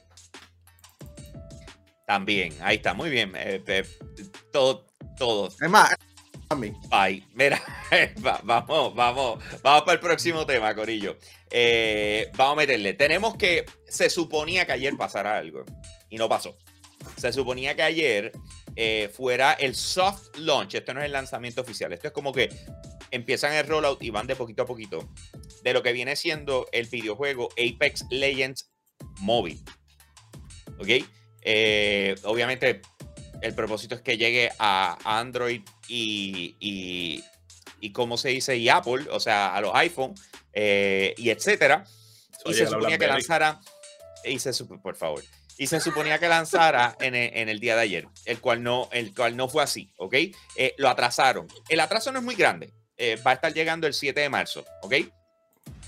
También, ahí está, muy bien. eh, eh, todo, todo. Es más. Bye. Mira, va- vamos, vamos, vamos para el próximo tema, Corillo. Eh, vamos a meterle. Tenemos que, se suponía que ayer pasara algo y no pasó. Se suponía que ayer eh, fuera el soft launch. Esto no es el lanzamiento oficial. Esto es como que empiezan el rollout y van de poquito a poquito de lo que viene siendo el videojuego Apex Legends móvil. ¿Ok? Eh, obviamente el propósito es que llegue a Android y, y, y ¿cómo se dice? Y Apple, o sea, a los iPhone eh, y etcétera. Y se suponía que lanzara, y se por favor, y se suponía que lanzara en el, en el día de ayer, el cual no, el cual no fue así, ¿ok? Eh, lo atrasaron. El atraso no es muy grande, eh, va a estar llegando el 7 de marzo, ¿ok?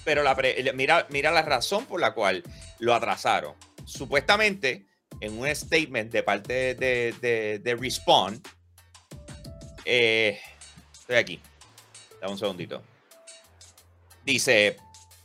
Pero la pre- el- mira, mira la razón por la cual lo atrasaron. Supuestamente, en un statement de parte de, de, de Respawn, eh, estoy aquí, dame un segundito. Dice,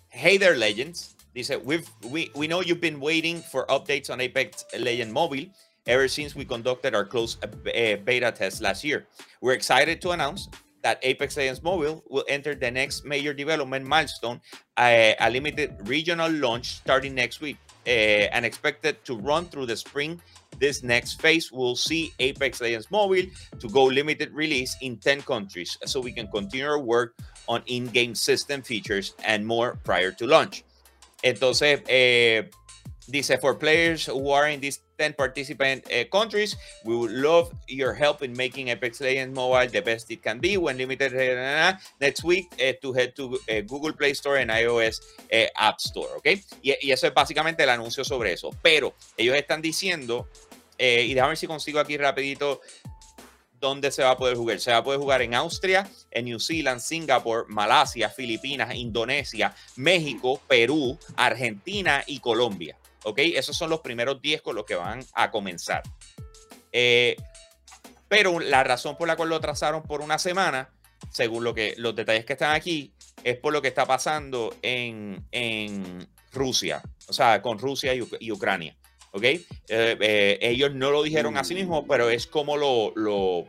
Hey there, Legends. Dice, We've, we, we know you've been waiting for updates on Apex Legend Mobile ever since we conducted our closed uh, beta test last year. We're excited to announce that Apex Legends Mobile will enter the next major development milestone, uh, a limited regional launch starting next week uh, and expected to run through the spring. This next phase will see Apex Legends Mobile to go limited release in 10 countries so we can continue our work on in-game system features and more prior to launch. Entonces, eh, dice, for players who are in these 10 participant uh, countries. We would love your help in making Apex Legends Mobile the best it can be when limited next week uh, to head to uh, Google Play Store and iOS App Store, ¿ok? Y, y, eso es básicamente el anuncio sobre eso. Pero ellos están diciendo, y déjame ver si consigo aquí rapidito dónde se va a poder jugar. Se va a poder jugar en Austria, en New Zealand, Singapur, Malasia, Filipinas, Indonesia, México, Perú, Argentina y Colombia. ¿Ok? Esos son los primeros 10 con los que van a comenzar. Eh, pero la razón por la cual lo trazaron por una semana, según lo que, los detalles que están aquí, es por lo que está pasando en, Rusia, o sea, con Rusia y, Ucrania. ¿Ok? Eh, eh, ellos no lo dijeron a sí mismos, pero es como lo, lo,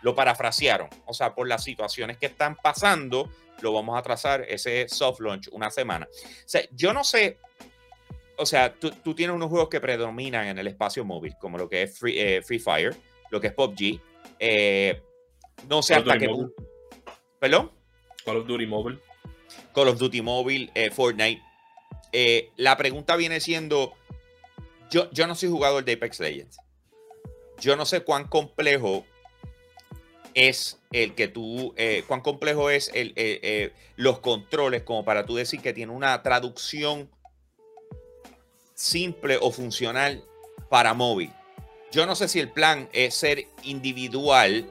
lo parafrasearon. O sea, por las situaciones que están pasando, lo vamos a trazar ese soft launch una semana. Yo no sé o sea, tú, tienes unos juegos que predominan en el espacio móvil, como lo que es Free, eh, Fire, lo que es PUBG. Eh, no sé hasta qué punto. ¿Perdón? Call of Duty Mobile. Call of Duty Mobile, eh, Fortnite. la pregunta viene siendo: yo, yo no soy jugador de Apex Legends. Yo no sé cuán complejo es el que tú, cuán complejo es el, los controles como para tú decir que tiene una traducción simple o funcional para móvil. Yo no sé si el plan es ser individual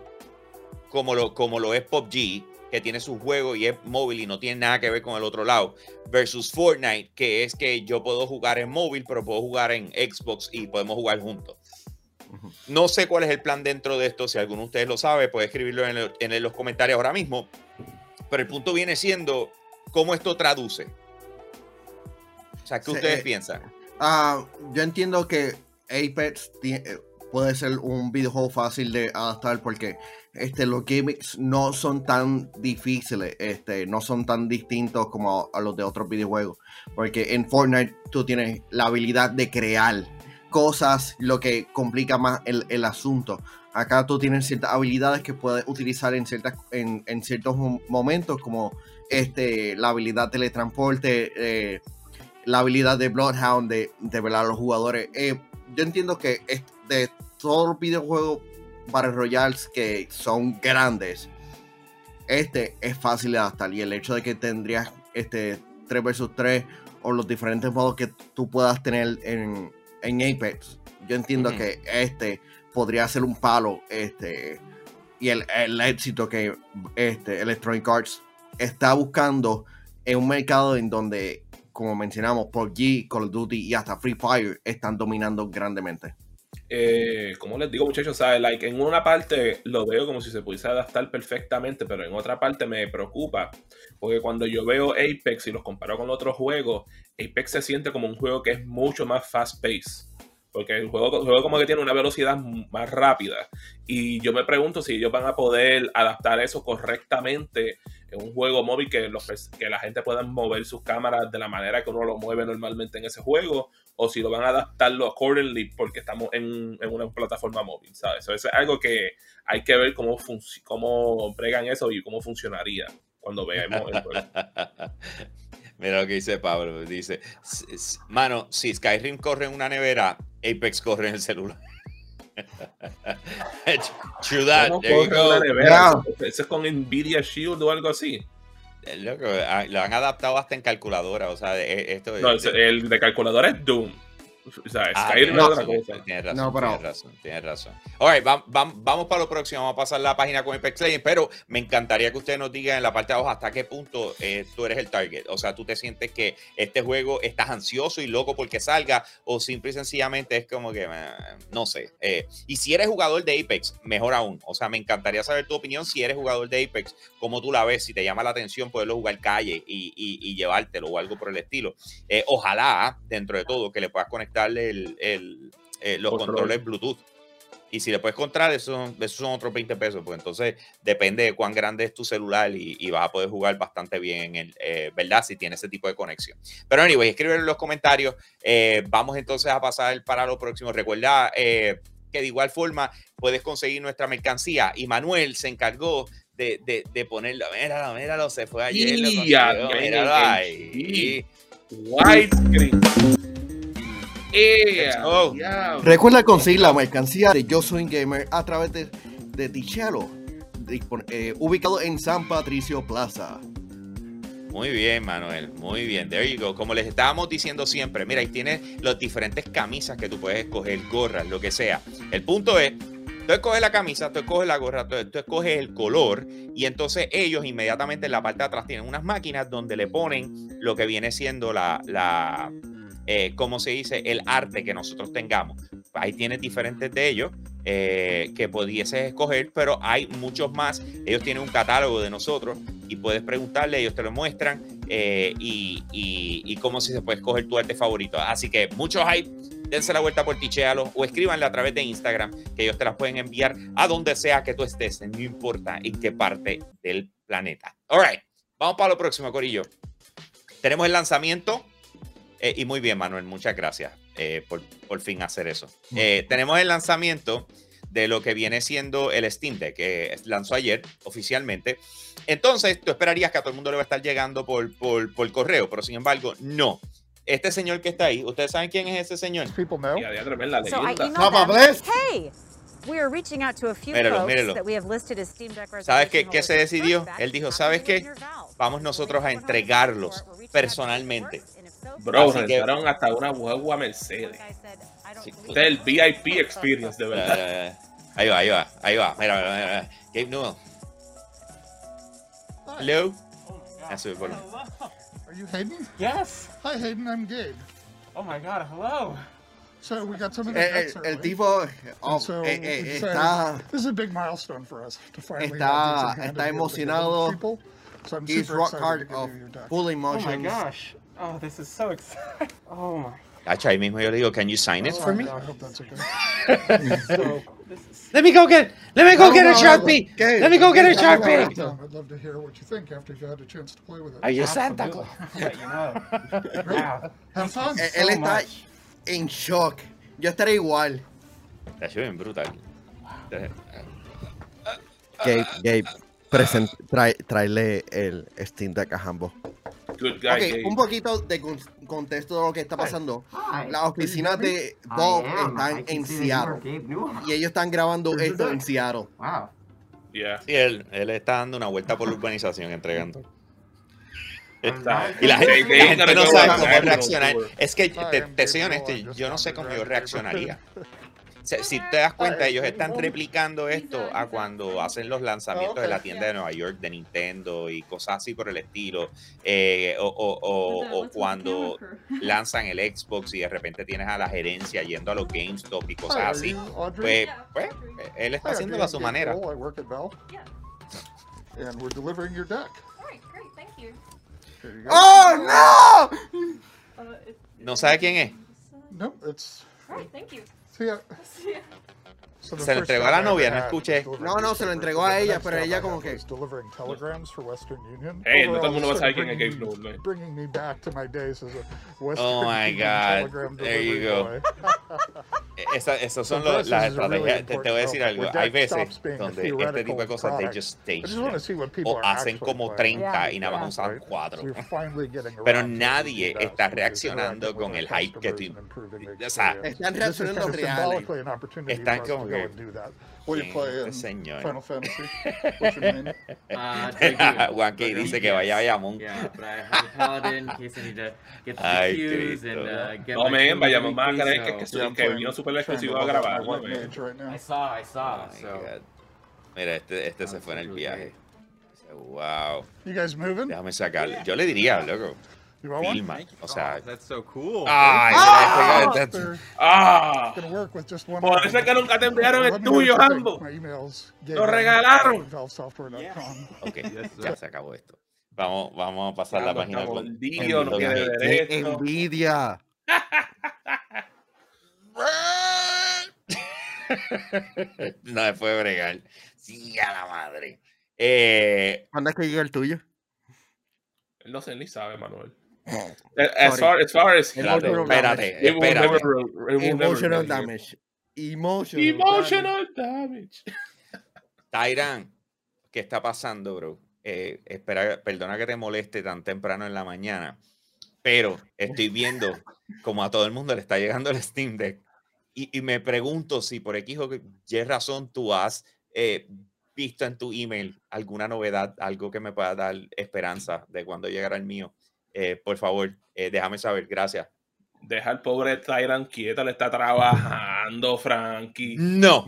como lo, como lo es PUBG, que tiene su juego y es móvil y no tiene nada que ver con el otro lado, versus Fortnite, que es que yo puedo jugar en móvil, pero puedo jugar en Xbox y podemos jugar juntos. No sé cuál es el plan dentro de esto. Si alguno de ustedes lo sabe, puede escribirlo en, los comentarios ahora mismo. Pero el punto viene siendo cómo esto traduce. O sea, ¿qué ustedes eh, piensan? Ah, yo entiendo que Apex eh, puede ser un videojuego fácil de adaptar porque este, los gimmicks no son tan difíciles, este, no son tan distintos como a, los de otros videojuegos. Porque en Fortnite tú tienes la habilidad de crear cosas, lo que complica más el, asunto. Acá tú tienes ciertas habilidades que puedes utilizar en, ciertas, en, ciertos momentos, como este, la habilidad teletransporte. Eh, la habilidad de Bloodhound de, de velar a los jugadores. Eh, yo entiendo que de todos los videojuegos Battle Royales que son grandes, este es fácil de adaptar. Y el hecho de que tendrías este 3 vs 3 o los diferentes modos que tú puedas tener en, Apex, yo entiendo que este podría ser un palo. Este, y el, el éxito que este, Electronic Arts está buscando en un mercado en donde como mencionamos, PUBG, Call of Duty y hasta Free Fire están dominando grandemente. Eh, como les digo, muchachos, ¿sabes? Like, en una parte lo veo como si se pudiese adaptar perfectamente, pero en otra parte me preocupa, porque cuando yo veo Apex y los comparo con otros juegos, Apex se siente como un juego que es mucho más fast-paced. Porque el juego, el juego, como que tiene una velocidad más rápida. Y yo me pregunto si ellos van a poder adaptar eso correctamente en un juego móvil que, los, que la gente pueda mover sus cámaras de la manera que uno lo mueve normalmente en ese juego, o si lo van a adaptarlo accordingly porque estamos en, una plataforma móvil, ¿sabes? Eso es algo que hay que ver cómo, cómo bregan eso y cómo funcionaría cuando veamos el. Mira lo que dice Pablo. Dice, mano, si Skyrim corre en una nevera, Apex corre en el celular. True that. Eso es con Nvidia Shield o algo así. Ah, lo han adaptado hasta en calculadora. O sea, esto no, el de calculadora es Doom. O sea, Ah, Skyrim tienes es otra razón, cosa. Tienes razón, No, pero- tienes razón, tienes razón. All right, va- va- vamos para lo próximo. Vamos a pasar la página con Apex Legends, pero me encantaría que ustedes nos digan en la parte de abajo hasta qué punto eh, tú eres el target. O sea, tú te sientes que este juego estás ansioso y loco porque salga, o simple y sencillamente es como que no sé. Eh, y si eres jugador de Apex, mejor aún. O sea, me encantaría saber tu opinión si eres jugador de Apex, cómo tú la ves, si te llama la atención poderlo jugar calle y, y- y llevártelo o algo por el estilo. Eh, ojalá, dentro de todo, que le puedas conectarle el, el, eh, los Control. controles Bluetooth. Y si le puedes encontrar, esos son, esos son otros 20 pesos. Pues entonces depende de cuán grande es tu celular y, y vas a poder jugar bastante bien, en el, eh, ¿verdad? Si tiene ese tipo de conexión. Pero anyway, escriben en los comentarios. Eh, vamos entonces a pasar para lo próximo. Recuerda eh, que de igual forma puedes conseguir nuestra mercancía. Y Manuel se encargó de, de, de ponerlo. Míralo, míralo, se fue ayer. Y míralo ya, ahí. Widescreen. ¡Eh! Diablo! Recuerda conseguir la mercancía de Yo Soy Gamer a través de, de Tichelo, eh, ubicado en San Patricio Plaza. Muy bien, Manuel. Muy bien. There you go. Como les estábamos diciendo siempre, mira, ahí tienes las diferentes camisas que tú puedes escoger, gorras, lo que sea. El punto es, tú escoges la camisa, tú escoges la gorra, tú, tú escoges el color y entonces ellos inmediatamente en la parte de atrás tienen unas máquinas donde le ponen lo que viene siendo la, la eh, ¿cómo se dice? El arte que nosotros tengamos. Ahí tienes diferentes de ellos eh, que pudieses escoger, pero hay muchos más. Ellos tienen un catálogo de nosotros y puedes preguntarle, ellos te lo muestran eh, y, y, cómo se puede escoger tu arte favorito. Así que muchos hay, dense la vuelta por Tichealo o escríbanle a través de Instagram que ellos te las pueden enviar a donde sea que tú estés, no importa en qué parte del planeta. All right, vamos para lo próximo, Corillo. Tenemos el lanzamiento eh, y muy bien, Manuel, muchas gracias eh, por, por fin hacer eso. Eh, tenemos el lanzamiento de lo que viene siendo el Steam Deck, que lanzó ayer oficialmente. Entonces, tú esperarías que a todo el mundo le va a estar llegando por, por, por correo, pero sin embargo, no. Este señor que está ahí, ¿ustedes saben quién es ese señor? we are reaching out to a few Míralo, folks míralo. that we have listed as Steam Deck ¿Sabes qué- qué se decidió? Él dijo, ¿sabes qué? Vamos nosotros a entregarlos personalmente. Bro, Así que- rentaron hasta una guagua Mercedes. Like I said, I don't Sí, Este es el. VIP experience, de verdad. Eh, ahí va, ahí va, ahí va. Mira, mira, mira. Gabe Newell. Hello. Eso es bueno. Are you Hayden? Yes. Hi, Hayden. I'm Gabe. Oh my God. Hello. So we got some of the El, decks el- el tipo oh, so eh, eh, decided está, This is a big milestone for us to finally Está- have these in hand está and be able to give them to emocionado. people. So I'm he's super rock excited hard to give of you your deck. Oh my gosh. Oh, this is so exciting. Oh my. Hacho, ahí mismo yo le digo, can you sign it Oh, for me? I hope that's okay. So is. Let me go get, let me go No, get a no, Sharpie. ¿qué? Let me go get a ¿Qué? Sharpie. Um, I'd love to hear what you think after you've had a chance to play with it. Are you Santa Claus? Absolutely. You know. wow. Have fun. So Él está much. en shock. Yo estaré igual. Hacho, bien brutal. Gabe, Gabe, present, trae, tráele el Steam Deck a ambos. Good guy, un poquito de con- contexto de lo que está pasando. Las oficinas de Bob están en Seattle. Y ellos están grabando esto en Seattle. Wow. Yeah. Sí, él, él está dando una vuelta por la urbanización entregando. Está- Y la gente, la no sabe cómo reaccionar. Es que te, te soy honesto, yo no sé cómo yo reaccionaría. Si, si te das cuenta, ellos están replicando esto a cuando hacen los lanzamientos de la tienda de Nueva York de Nintendo y cosas así por el estilo. eh, o, o- o- o cuando lanzan el Xbox y de repente tienes a la gerencia yendo a los GameStop y cosas así. Pues, pues, él está haciéndolo a su manera. Newell. I work at Valve. And we're delivering your deck. Alright, great, thank you. Here you go. ¡Oh, no! Uh, ¿No sabe quién es? No, it's. Alright, thank you. See ya. See ya. Se lo entregó a la novia, no escuché. No, no, se lo entregó a ella, pero ella como que-. Hey, no todo el mundo va a saber quién es Gabe Newell, man. Oh my God. There you go. Esa- esas son So lo- this las estrategias. Te, te voy a decir algo. Hay veces donde este tipo de cosas they just I stage just want to them. see what people o are hacen como playing. 30 y nada más usan Right? So 4. you're finally getting Pero nadie está reaccionando con el hype que tú- o sea. Están reaccionando reales. Están como go que- and do that. What do you ¿Quién play este señor? Final Fantasy? What's your name? Uh, um, dice que vaya a. Bayamón. Yeah, but I have a paladin in case I need to get the Ay, queues and uh, get No, food vayamos más a creer que, que, Yeah, que vino exclusivo a grabar. I saw, I saw. Oh so. Mira, este, este se fue en el viaje. Dice, Wow. You guys moving? Déjame sacarlo. Yo le diría, loco. You want one? O sea. that's so cool. Ay, Ah! ¡Ah! gonna work with just one. Por eso es que nunca te enviaron el tuyo. Hambo. ¡Lo regalaron! Valvesoftware.com. Ok, ya se acabó esto. Vamos, vamos a pasar la página con. mordido, no con- quiere con- ver ¡Qué esto. envidia! no me puede bregar. Sí, a la madre. Eh, ¿Cuándo es que llega el tuyo? Él no sé ni sabe, Manuel. Eh, As far, as far as he espérate, Emotional espérate, It will espérate. never grow- it will never Emotional damage. Emotional. Emotional damage. Tyran, ¿qué está pasando, bro? Eh, espera, perdona que te moleste tan temprano en la mañana, pero estoy viendo como a todo el mundo le está llegando el Steam Deck y, y me pregunto si por X o Y razón tú has eh, visto en tu email alguna novedad, algo que me pueda dar esperanza de cuando llegará el mío. Eh, por favor, eh, déjame saber. Gracias. Deja al pobre Tyrant quieto, le está trabajando, Frankie. No,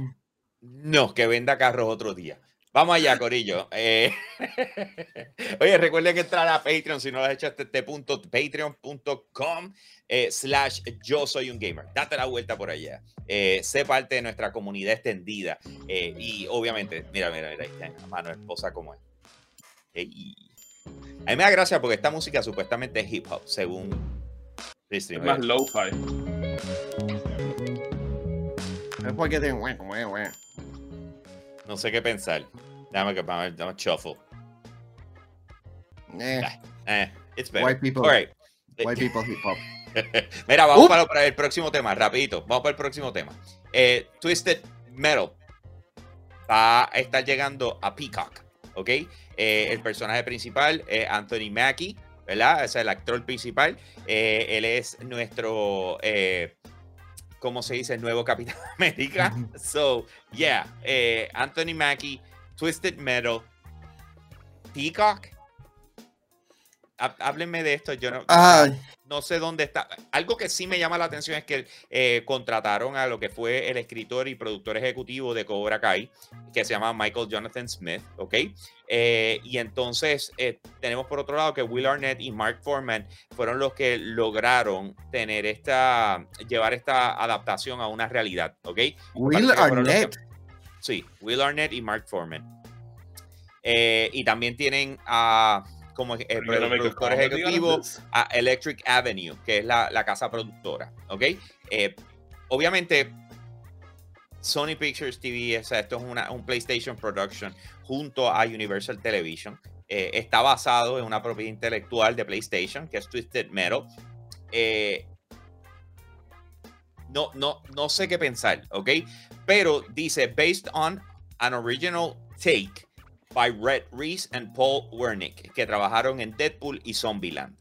no, que venda carros otro día. Vamos allá, Corillo. Eh, Oye, recuerden que entrar a Patreon si no lo has hecho hasta este punto, patreon.com eh, slash yo soy un gamer. Date la vuelta por allá. Eh, sé parte de nuestra comunidad extendida. y obviamente, mira, mira, mira, ahí está, mano esposa como es. Ey. A mí me da gracia porque esta música supuestamente es hip hop, según Es más lo-fi. Es porque te... No sé qué pensar. Déjame que vamos a shuffle. Eh, Eh, it's better. white people. All right. White people hip hop. Mira, vamos para el próximo tema, rapidito. Vamos para el próximo tema. Eh, Twisted Metal va a estar llegando a Peacock, ¿ok? Eh, el personaje principal es Anthony Mackie, ¿verdad? Es el actor principal. Eh, él es nuestro, eh, ¿cómo se dice? El nuevo Capitán América. So, yeah, eh, Anthony Mackie, Twisted Metal, Peacock. Há- Háblenme de esto, yo no Ay, no sé dónde está. Algo que sí me llama la atención es que eh, contrataron a lo que fue el escritor y productor ejecutivo de Cobra Kai, que se llama Michael Jonathan Smith, ¿ok? Eh, y entonces eh, tenemos por otro lado que Will Arnett y Mark Foreman fueron los que lograron tener esta, llevar esta adaptación a una realidad, ¿ok? Will que Arnett. Sí, Will Arnett y Mark Foreman. Y también tienen a como eh, productor ejecutivo a Electric Avenue, que es la, la casa productora, ¿ok? Eh, obviamente, Sony Pictures TV, o sea, esto es una, un PlayStation Production junto a Universal Television. Eh, está basado en una propiedad intelectual de PlayStation, que es Twisted Metal. Eh, no, no, no sé qué pensar, ¿ok? Pero dice, based on an original take by Red Reese and Paul Wernick, que trabajaron en Deadpool y Zombieland.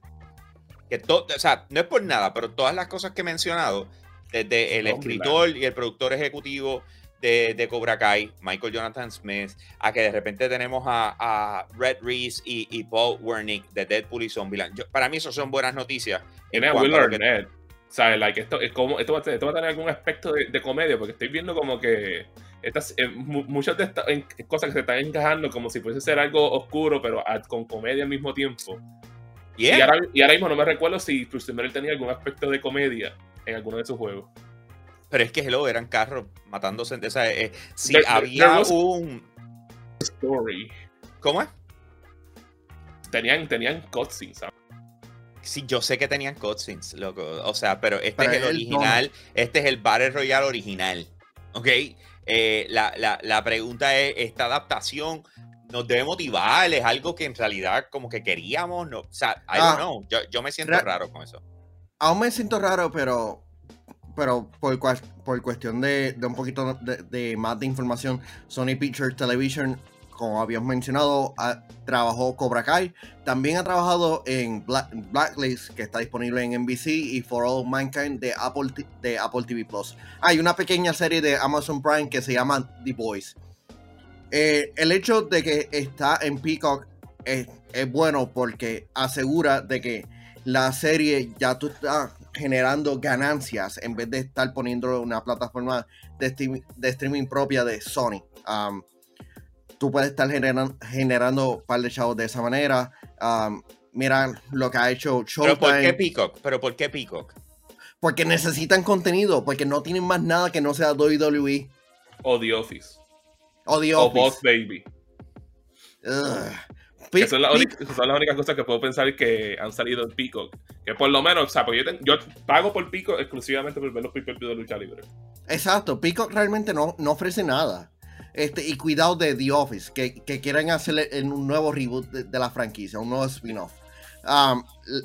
Que to- o sea, no es por nada, pero todas las cosas que he mencionado, desde el escritor y el productor ejecutivo de, de Cobra Kai, Michael Jonathan Smith, a que de repente tenemos a, a Red Reese y, y Paul Wernick de Deadpool y Zombieland. Yo- para mí eso son buenas noticias. en a Will que- Arnett. ¿Sabes? Like, esto, es como, esto, va a tener, esto va a tener algún aspecto de, de comedia, porque estoy viendo como que estas, eh, mu- muchas de estas en- cosas que se están encajando como si fuese ser algo oscuro, pero a- con comedia al mismo tiempo. Yeah. Y, ahora, y ahora mismo no me recuerdo si Metal tenía algún aspecto de comedia en alguno de sus juegos. Pero es que hello, eran carros matándose. O sea, eh, si There- había there un. Story. ¿Cómo es? Tenían, tenían cutscenes, ¿sabes? Sí, yo sé que tenían cutscenes, loco. O sea, pero este Pero es el original. Este es el Battle Royale original. ¿Ok? Eh, la, la- la pregunta es: ¿esta adaptación nos debe motivar? ¿Es algo que en realidad como que queríamos? No, o sea, I don't Ah. know. Yo, yo me siento Ra- raro con eso. Aún me siento raro, pero pero por, cua- por cuestión de, de un poquito de, de más de información, Sony Pictures Television como habíamos mencionado, ha- trabajó Cobra Kai. También ha trabajado en Black- Blacklist, que está disponible en NBC, y For All Mankind de Apple, de Apple TV Plus. Hay una pequeña serie de Amazon Prime que se llama The Boys. Eh, el hecho de que está en Peacock es, es bueno porque asegura de que la serie ya tú estás generando ganancias en vez de estar poniéndolo en una plataforma de streaming propia de Sony. Um, tú puedes estar generan- generando un par de chavos de esa manera. Um, mira lo que ha hecho ¿Pero por qué Showtime. Peacock? ¿Pero por qué Peacock? Porque necesitan contenido, porque no tienen más nada que no sea WWE O The Office. o The O Office. Boss Baby. Pe- son, las únicas, son las únicas cosas que puedo pensar que han salido en Peacock. Que por lo menos, o sea, porque yo, ten- yo pago por Peacock exclusivamente por ver los pay de lucha libre. Exacto, Peacock realmente no, no ofrece nada. Este, y cuidado de The Office, que, que quieren hacer en un nuevo reboot de, de la franquicia, un nuevo spin-off. Um,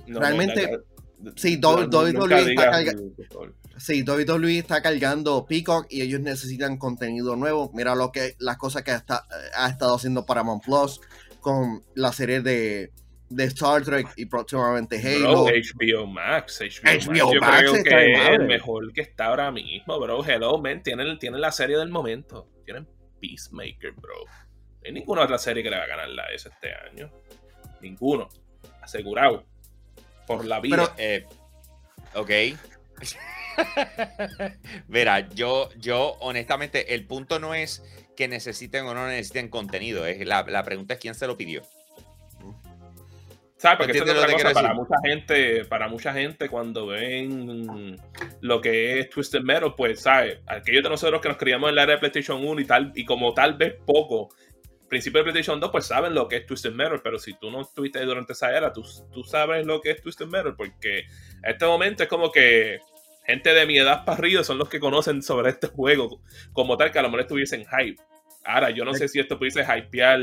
No, realmente, no, no, sí, WWE está digas, carga- por favor. sí, WWE está cargando Peacock y ellos necesitan contenido nuevo. Mira lo que las cosas que está- ha estado haciendo Paramount Plus con la serie de, de Star Trek y próximamente Halo. Bro, HBO Max. HBO, Max, yo creo que es el mejor que está ahora mismo, bro. Hello, man. Tienen, tienen la serie del momento. Tienen Peacemaker, bro. No hay ninguna otra serie que le va a ganar la S este año. Ninguno. Asegurado. Por la vida. Eh, ok. Mira, yo, yo honestamente, el punto no es que necesiten o no necesiten contenido. Es la, la pregunta es quién se lo pidió. ¿Sabes? Porque esa es ¿Entiendes lo otra cosa para mucha gente, para mucha gente cuando ven lo que es Twisted Metal, pues, ¿sabes? Aquellos de nosotros que nos criamos en la era de PlayStation 1 y tal, y como tal vez poco, principio de PlayStation 2, pues saben lo que es Twisted Metal, pero si tú no estuviste durante esa era, tú, tú sabes lo que es Twisted Metal, porque en este momento es como que gente de mi edad para arriba son los que conocen sobre este juego, como tal, que a lo mejor estuviesen hype. Ahora, yo no sé si esto pudiese hypear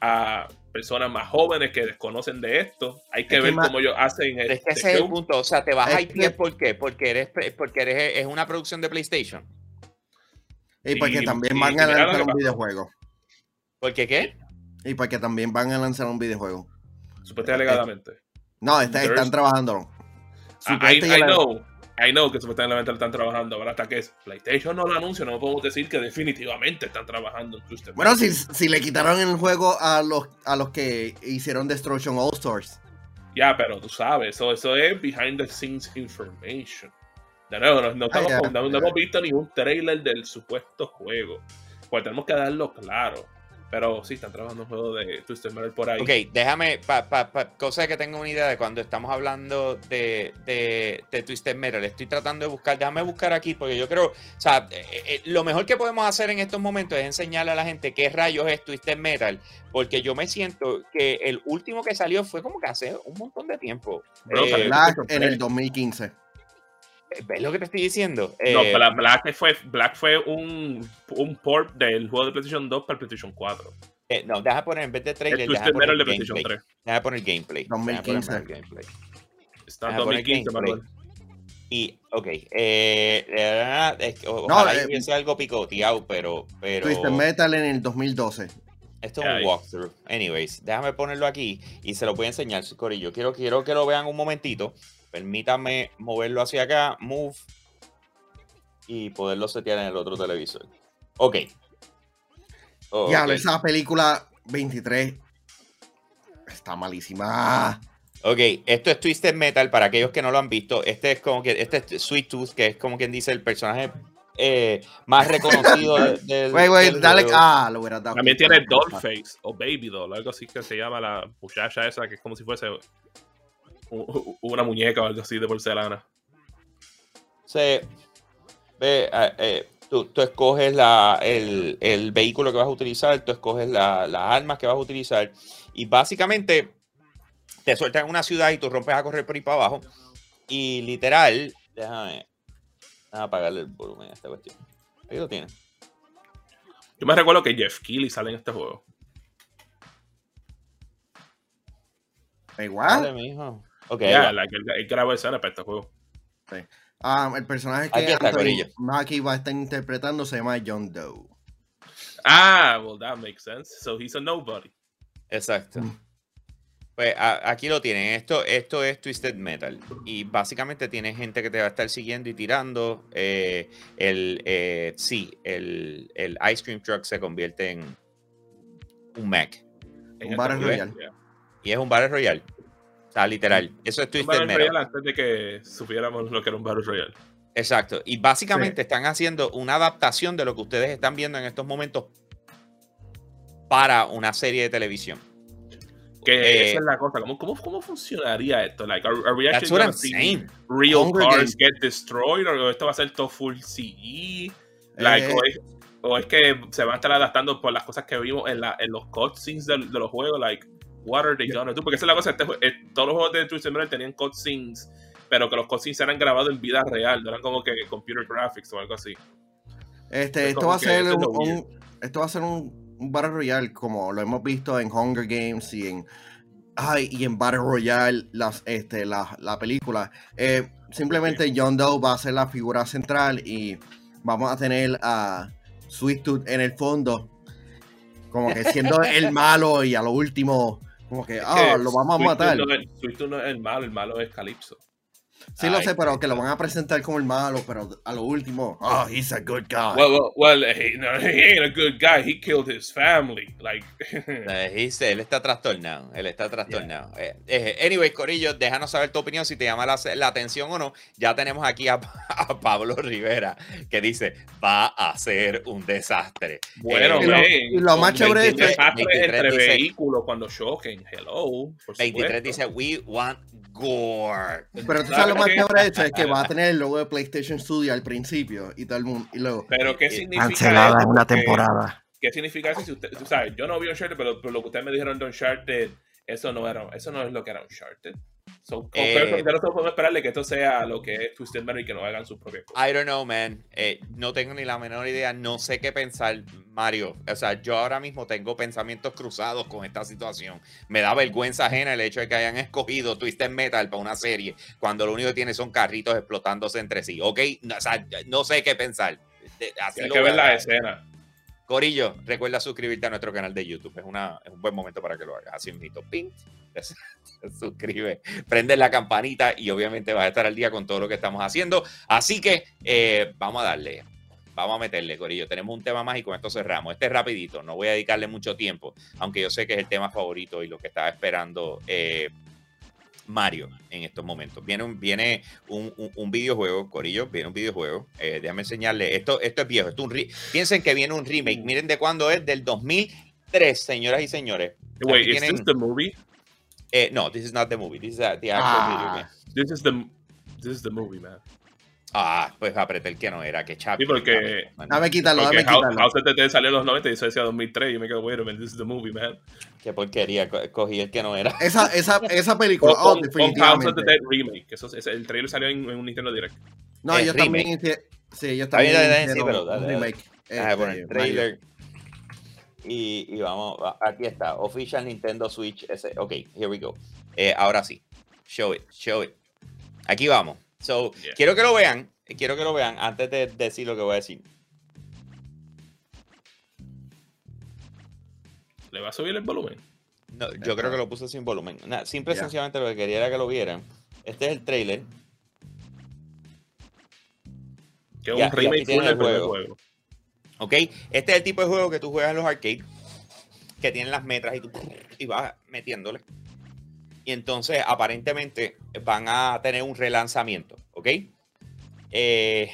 a personas más jóvenes que desconocen de esto. Hay que Es que ver ma- cómo ellos hacen Es que este ese es el punto. O sea, te vas a hypear que- ¿por qué? Porque eres, porque eres es una producción de PlayStation. Y porque Y- también y- van y a lanzar que un videojuego. ¿Por qué qué? Y porque también van a lanzar un videojuego. Supuestamente alegadamente. No, está- There's- están trabajándolo. Ah, I, Supuestamente I know. I know que supuestamente lo están trabajando. Ahora hasta que PlayStation no lo anuncia, no podemos decir que definitivamente están trabajando en Twisted Bueno, si, si le quitaron el juego a los, a los que hicieron Destruction All Stars. Ya, pero tú sabes, eso, eso es behind the scenes information. De nuevo, no, no estamos- no- hemos visto ningún trailer del supuesto juego. Pues tenemos que darlo claro. Pero sí, están trabajando un juego de Twisted Metal por ahí. Ok, déjame, pa, pa, pa- cosa que tengo una idea de cuando estamos hablando de, de, de Twisted Metal. Estoy tratando de buscar, déjame buscar aquí, porque yo creo, o sea, eh, eh, lo mejor que podemos hacer en estos momentos es enseñarle a la gente qué rayos es Twisted Metal, porque yo me siento que el último que salió fue como que hace un montón de tiempo. Bro, Eh, en el tres. 2015. ¿Ves lo que te estoy diciendo? No, Eh, Bla- Black fue, Black fue un, un port del juego de PlayStation 2 para el PlayStation 4. eh, no, deja poner, en vez de El trailer, deja poner Metal de gameplay. PlayStation 3. Deja poner gameplay. deja poner 2015. más gameplay. Está en Deja poner 2015, gameplay. Manuel. Y, ok, eh, de verdad, es que o- ojalá eh, y hubiese algo picoteado, pero, pero Twisted Metal en el 2012. esto es un walkthrough. Anyways, déjame ponerlo aquí y se lo voy a enseñar, Corillo. Quiero, quiero que lo vean un momentito. Permítanme moverlo hacia acá, move, y poderlo setear en el otro televisor. Ok. Oh, Ya, esa película 23 está malísima. Ok, esto es Twisted Metal para aquellos que no lo han visto. Este es como que este es Sweet Tooth, que es como quien dice el personaje eh, más reconocido de- del. Wey, wey, del dale. juego. Ah, lo hubiera dado. También tiene Dollface o Baby Doll, algo así que se llama la muchacha esa, que es como si fuese una muñeca o algo así de porcelana. Se- ve, eh, eh, tú, tú escoges la, el, el vehículo que vas a utilizar, tú escoges la- las armas que vas a utilizar y básicamente te sueltan en una ciudad y tú rompes a correr por ahí para abajo y literal, déjame, déjame apagarle el volumen a esta cuestión. Ahí lo tienes. Yo me recuerdo que Jeff Keighley sale en este juego. Igual. Dale, mijo. Ok, Ya, va. la que él, él grabó escena para este juego. Ah, el personaje Aquí que Anthony. Mackie va a estar interpretando se llama John Doe. Ah, well, that makes sense. So he's a nobody. Exacto. Mm. Pues a- aquí lo tienen. Esto, esto es Twisted Metal. Y básicamente tiene gente que te va a estar siguiendo y tirando. Eh, el, eh, sí, el, el Ice Cream Truck se convierte en un Mac. En Un Battle yeah. Y es un Battle Royale. O sea, literal. Eso es Twisted Metal. Antes de que supiéramos lo que era un Battle Royale. Exacto. Y básicamente están haciendo una adaptación de lo que ustedes están viendo en estos momentos para una serie de televisión. Que Eh, esa es la cosa. ¿Cómo, cómo, cómo funcionaría esto? Like, are, are we That's actually what I'm see saying. real Hunger cars Games. get destroyed? ¿O esto va a ser todo full CE? Like, Eh, o, es, o es que se van a estar adaptando por las cosas que vimos en, la, en los cutscenes de, de los juegos? Like, what are they gonna do? Porque esa es la cosa. Este, eh, todos los juegos de Twisted Metal tenían cutscenes, pero que los cutscenes eran grabados en vida real. No eran como que computer graphics o algo así. Este, Es esto va a ser un, esto va a ser un, un Battle Royale como lo hemos visto en Hunger Games y en ay, y en Battle Royale las, este, la, la película. Eh, simplemente John Doe va a ser la figura central y vamos a tener a Sweet Tooth en el fondo. Como que siendo el malo y a lo último, como que, ah, Que lo vamos a matar. No es, Sweet Tooth no es el malo, el malo es Calypso. Sí lo Ay, sé, pero que lo van a presentar como el malo, pero a lo último, oh, he's a good guy. Well, well, well he, no, he ain't a good guy. He killed his family. Like, Eh, he's- él está trastornado. Él está trastornado. Eh, eh, anyway, Corillo, déjanos saber tu opinión si te llama la, la atención o no. Ya tenemos aquí a, a Pablo Rivera que dice: va a ser un desastre. bueno, Eh, y lo- man, y lo más chévere es 23 que- desastres 23 entre dice- vehículos cuando choquen. Hello. Por 23 supuesto. dice: We want gore. Pero tú sabes lo más chévere de esto es que va a tener el logo de PlayStation Studio al principio y todo el mundo. Y luego, Pero, ¿qué Eh, significa cancelada eso? en una temporada. ¿Qué significa eso? Si usted, tú sabes, yo no vi Uncharted, pero, pero lo que ustedes me dijeron de Uncharted, eso no, era, eso no es lo que era Uncharted. So, Eh, pero podemos esperarle que esto sea lo que es Twisted Metal y que no hagan sus propias cosas. I don't know, man. Eh, no tengo ni la menor idea. No sé qué pensar, Mario. O sea, yo ahora mismo tengo pensamientos cruzados con esta situación. Me da vergüenza ajena el hecho de que hayan escogido Twisted Metal para una serie cuando lo único que tiene son carritos explotándose entre sí. ¿Ok? No, o sea, no sé qué pensar. Así Tienes lo que ver la escena. Corillo, recuerda suscribirte a nuestro canal de YouTube. Es, un buen momento para que lo hagas. Así un ping, te suscribe, prende la campanita y obviamente vas a estar al día con todo lo que estamos haciendo. Así que eh, vamos a darle, vamos a meterle, Corillo. Tenemos un tema más y con esto cerramos. Este es rapidito, no voy a dedicarle mucho tiempo, aunque yo sé que es el tema favorito y lo que estaba esperando eh, Mario en estos momentos. Viene un, viene un, un- un videojuego, Corillo, viene un videojuego. Eh, déjame enseñarle. Esto, esto es viejo. Esto es un re- Piensen que viene un remake. Miren de cuándo es, del 2003, señoras y señores. Wait, is tienen- this the movie? eh, no, this is not the movie. This is the actual Ah. video game. This is the, this is the movie, man. Ah, pues apreté el que no era, que chapi. Sí, porque- Dame quitarlo, Porque dame quitarlo. House Dead salió en los 90 y eso decía 2003 y yo me quedo, wait a minute, this is the movie, man. Qué porquería, co- cogí el que no era. Esa, esa, esa película, oh, con House definitivamente. Dead Remake. Eso, es- el trailer salió en, en un Nintendo Direct. No, yo remake. también. Sí, bien, también. está bien, sí, pero remake. Déjame este, poner el trailer. Y, y vamos, aquí está, Official Nintendo Switch. Ese, ok, here we go. Eh, ahora sí, show it, show it. Aquí vamos. So, Yeah. quiero que lo vean, quiero que lo vean antes de decir lo que voy a decir. ¿Le va a subir el volumen? No, yo creo que lo puse sin volumen. Nada, simple y sencillamente lo que quería era que lo vieran. Este es el trailer. Que es un remake del el primer juego. juego. ¿Ok? Este es el tipo de juego que tú juegas en los arcades, que tienen las metras y tú y vas metiéndole. Y entonces, aparentemente, van a tener un relanzamiento, ¿ok? Eh,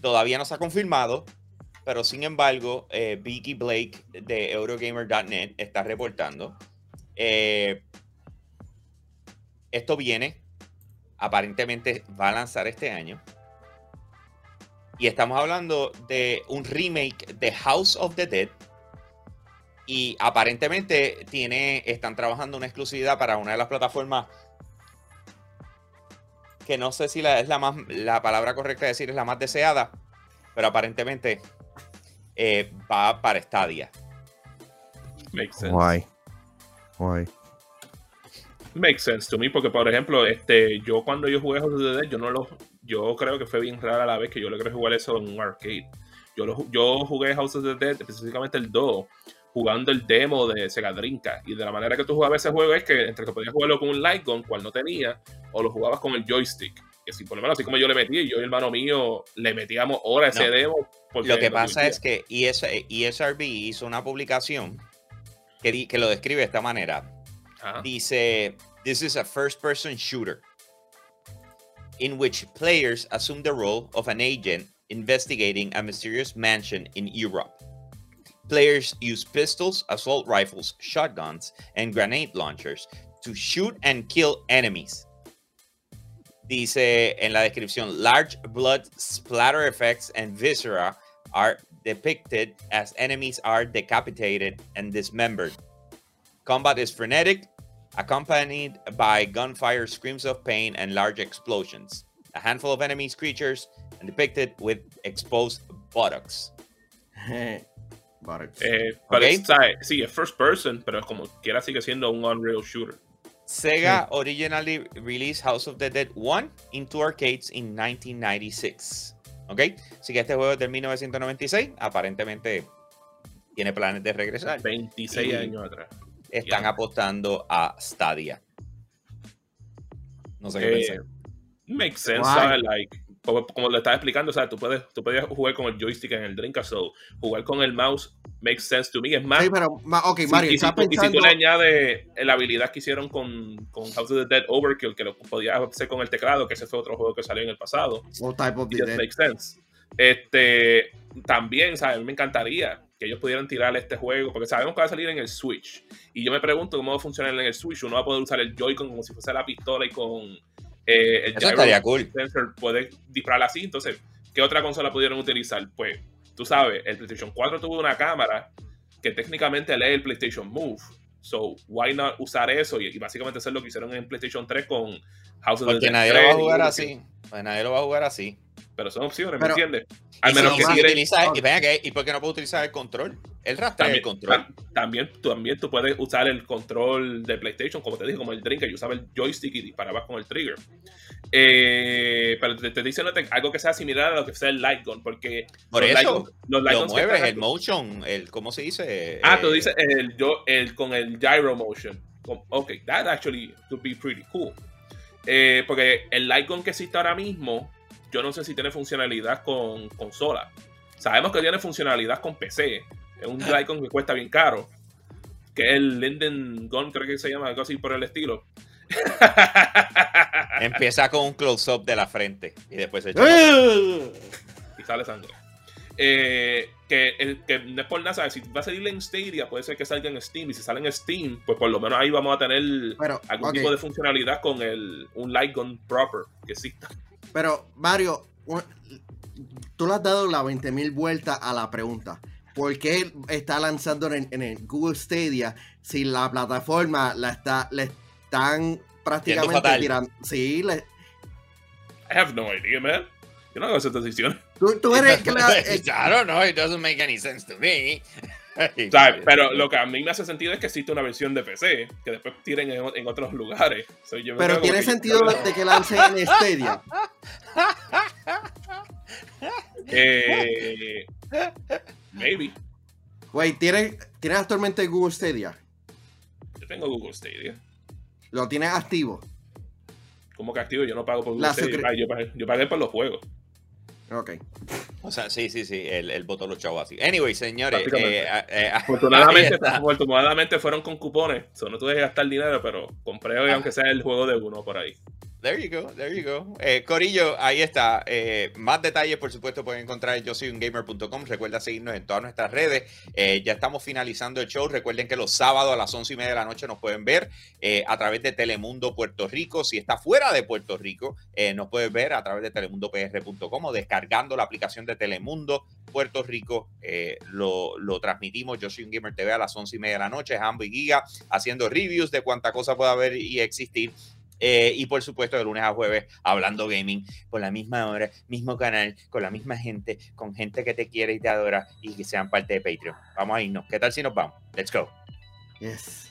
todavía no se ha confirmado, pero sin embargo, eh, Vicky Blake de Eurogamer.net está reportando. eh, esto viene, aparentemente va a lanzar este año. Y estamos hablando de un remake de House of the Dead. Y aparentemente tiene, están trabajando una exclusividad para una de las plataformas que no sé si la, es la más, la palabra correcta de decir es la más deseada, pero aparentemente eh, va para Stadia. Makes sense. Guay. Guay. Makes sense to me, porque por ejemplo, este, yo cuando yo jugué House of the Dead, yo no lo, yo creo que fue bien rara la vez que yo logré jugar eso en un arcade. Yo, lo yo jugué House of the Dead, específicamente el 2, jugando el demo de Sega Drinka. Y de la manera que tú jugabas ese juego es que entre que podías jugarlo con un light gun, cual no tenía, o lo jugabas con el joystick. Que si por lo menos así como yo le metí, yo y el hermano mío le metíamos horas a ese No. demo. Lo que pasa es que ES ESRB hizo una publicación que, di- que lo describe de esta manera. Ajá. Dice, this is a first-person shooter in which players assume the role of an agent investigating a mysterious mansion in Europe. Players use pistols, assault rifles, shotguns, and grenade launchers to shoot and kill enemies. Dice en la descripción, large blood splatter effects and viscera are depicted as enemies are decapitated and dismembered. Combat is frenetic, accompanied by gunfire, screams of pain, and large explosions. A handful of enemies, creatures, and depicted with exposed buttocks. Eh, sí, es first person, pero como quiera sigue siendo un Unreal Shooter. Sega originally released House of the Dead 1 into arcades in 1996. ¿Ok? Así que este juego es del 1996. Aparentemente tiene planes de regresar. 26 Y- años atrás. Están apostando a Stadia. No sé qué Eh, pensar. Makes sense. Like, como, como le estaba explicando, o sea, tú puedes, tú puedes jugar con el joystick en el Drinka, so jugar con el mouse makes sense to me. Es más, Sí, pero, ok, si- Mario, y, si tú, y si tú pensando. le añades la habilidad que hicieron con, con House of the Dead Overkill, que lo podías hacer con el teclado, que ese fue otro juego que salió en el pasado, What type of the just dead? makes sense. Este, también, ¿sabes? A mí me encantaría que ellos pudieran tirar este juego, porque sabemos que va a salir en el Switch. Y yo me pregunto cómo va a funcionar en el Switch. Uno va a poder usar el Joy-Con como si fuese la pistola y con eh, el Eso estaría cool. sensor puede disparar así. Entonces, ¿qué otra consola pudieron utilizar? Pues, tú sabes, el PlayStation 4 tuvo una cámara que técnicamente lee el PlayStation Move. So, why not usar eso? Y, y básicamente hacer lo que hicieron en PlayStation 3 con House of the Porque nadie lo va a 3 y jugar así. Pues nadie lo va a jugar así. Pero son opciones, Pero- ¿me entiendes? Al menos si- que si quieres- utiliza- ok. y, ven acá, ¿y por qué no puedo utilizar el control? El rastrea También, el control. ta- también, tú- también tú puedes usar el control de PlayStation, como te dije, como el drink, que usaba el joystick y disparabas con el trigger. Eh, pero te, te dicen algo que sea similar a lo que sea el light gun, porque Por los eso, light gun- los light lo guns mueves, el motion, el, ¿cómo se dice? Ah, Eh, tú dices el, yo, el con el gyro motion. Ok, that actually could be pretty cool. Eh, porque el light gun que existe ahora mismo, yo no sé si tiene funcionalidad con consola. Sabemos que tiene funcionalidad con PC. Es un light gun que cuesta bien caro. Que es el Linden Gun, creo que se llama, algo así por el estilo. Empieza con un close-up de la frente y después se echa. Y sale sangre. Eh, que, que no es por nada, ¿sabes? si va a salir en Stadia, puede ser que salga en Steam. Y si sale en Steam, pues por lo menos ahí vamos a tener Pero, algún tipo de funcionalidad con el, un light gun proper que exista. pero Mario, tú le has dado la 20.000 vueltas a la pregunta. ¿Por qué está lanzando en, en el Google Stadia si la plataforma la está, le están prácticamente tirando? Sí, le- I have no idea, man. Yo no hago esas decisiones. tú, tú eres que la- eh, I don't know, it doesn't make any sense to me. ¿Sabes? Pero lo que a mí me hace sentido es que existe una versión de PC que después tiren en, en otros lugares. So, yo me pero tiene que- sentido de que lance en Stadia. Eh, maybe. Güey, ¿tienes, ¿tienes actualmente Google Stadia? Yo tengo Google Stadia. ¿Lo tienes activo? Como que activo, yo no pago por Google La Stadia. Ah, yo, pagué, yo pagué por los juegos. Ok. O sea, sí, sí, sí, el, el botón lo chavo así. Anyway, señores, eh, eh, eh, Afortunadamente, está. afortunadamente fueron con cupones. So, no tuve que gastar dinero, pero compré hoy, Ah. aunque sea el juego de uno por ahí. There you go, there you go. Eh, Corillo, ahí está. Eh, más detalles, por supuesto, pueden encontrar en yo soy un gamer.com. Recuerda seguirnos en todas nuestras redes. Eh, ya estamos finalizando el show. Recuerden que los sábados a las once y media de la noche nos pueden ver a través de Telemundo Puerto Rico. Si está fuera de Puerto Rico, nos puedes ver a través de telemundopr.com o descargando la aplicación de Telemundo Puerto Rico. Lo, lo transmitimos. Yo soy un gamer TV a las once y media de la noche. Hambo y Giga haciendo reviews de cuánta cosa pueda haber y existir. Eh, y por supuesto, de lunes a jueves, hablando gaming, por la misma hora, mismo canal, con la misma gente, con gente que te quiere y te adora y que sean parte de Patreon. Vamos a irnos. ¿Qué tal si nos vamos? Let's go. Yes.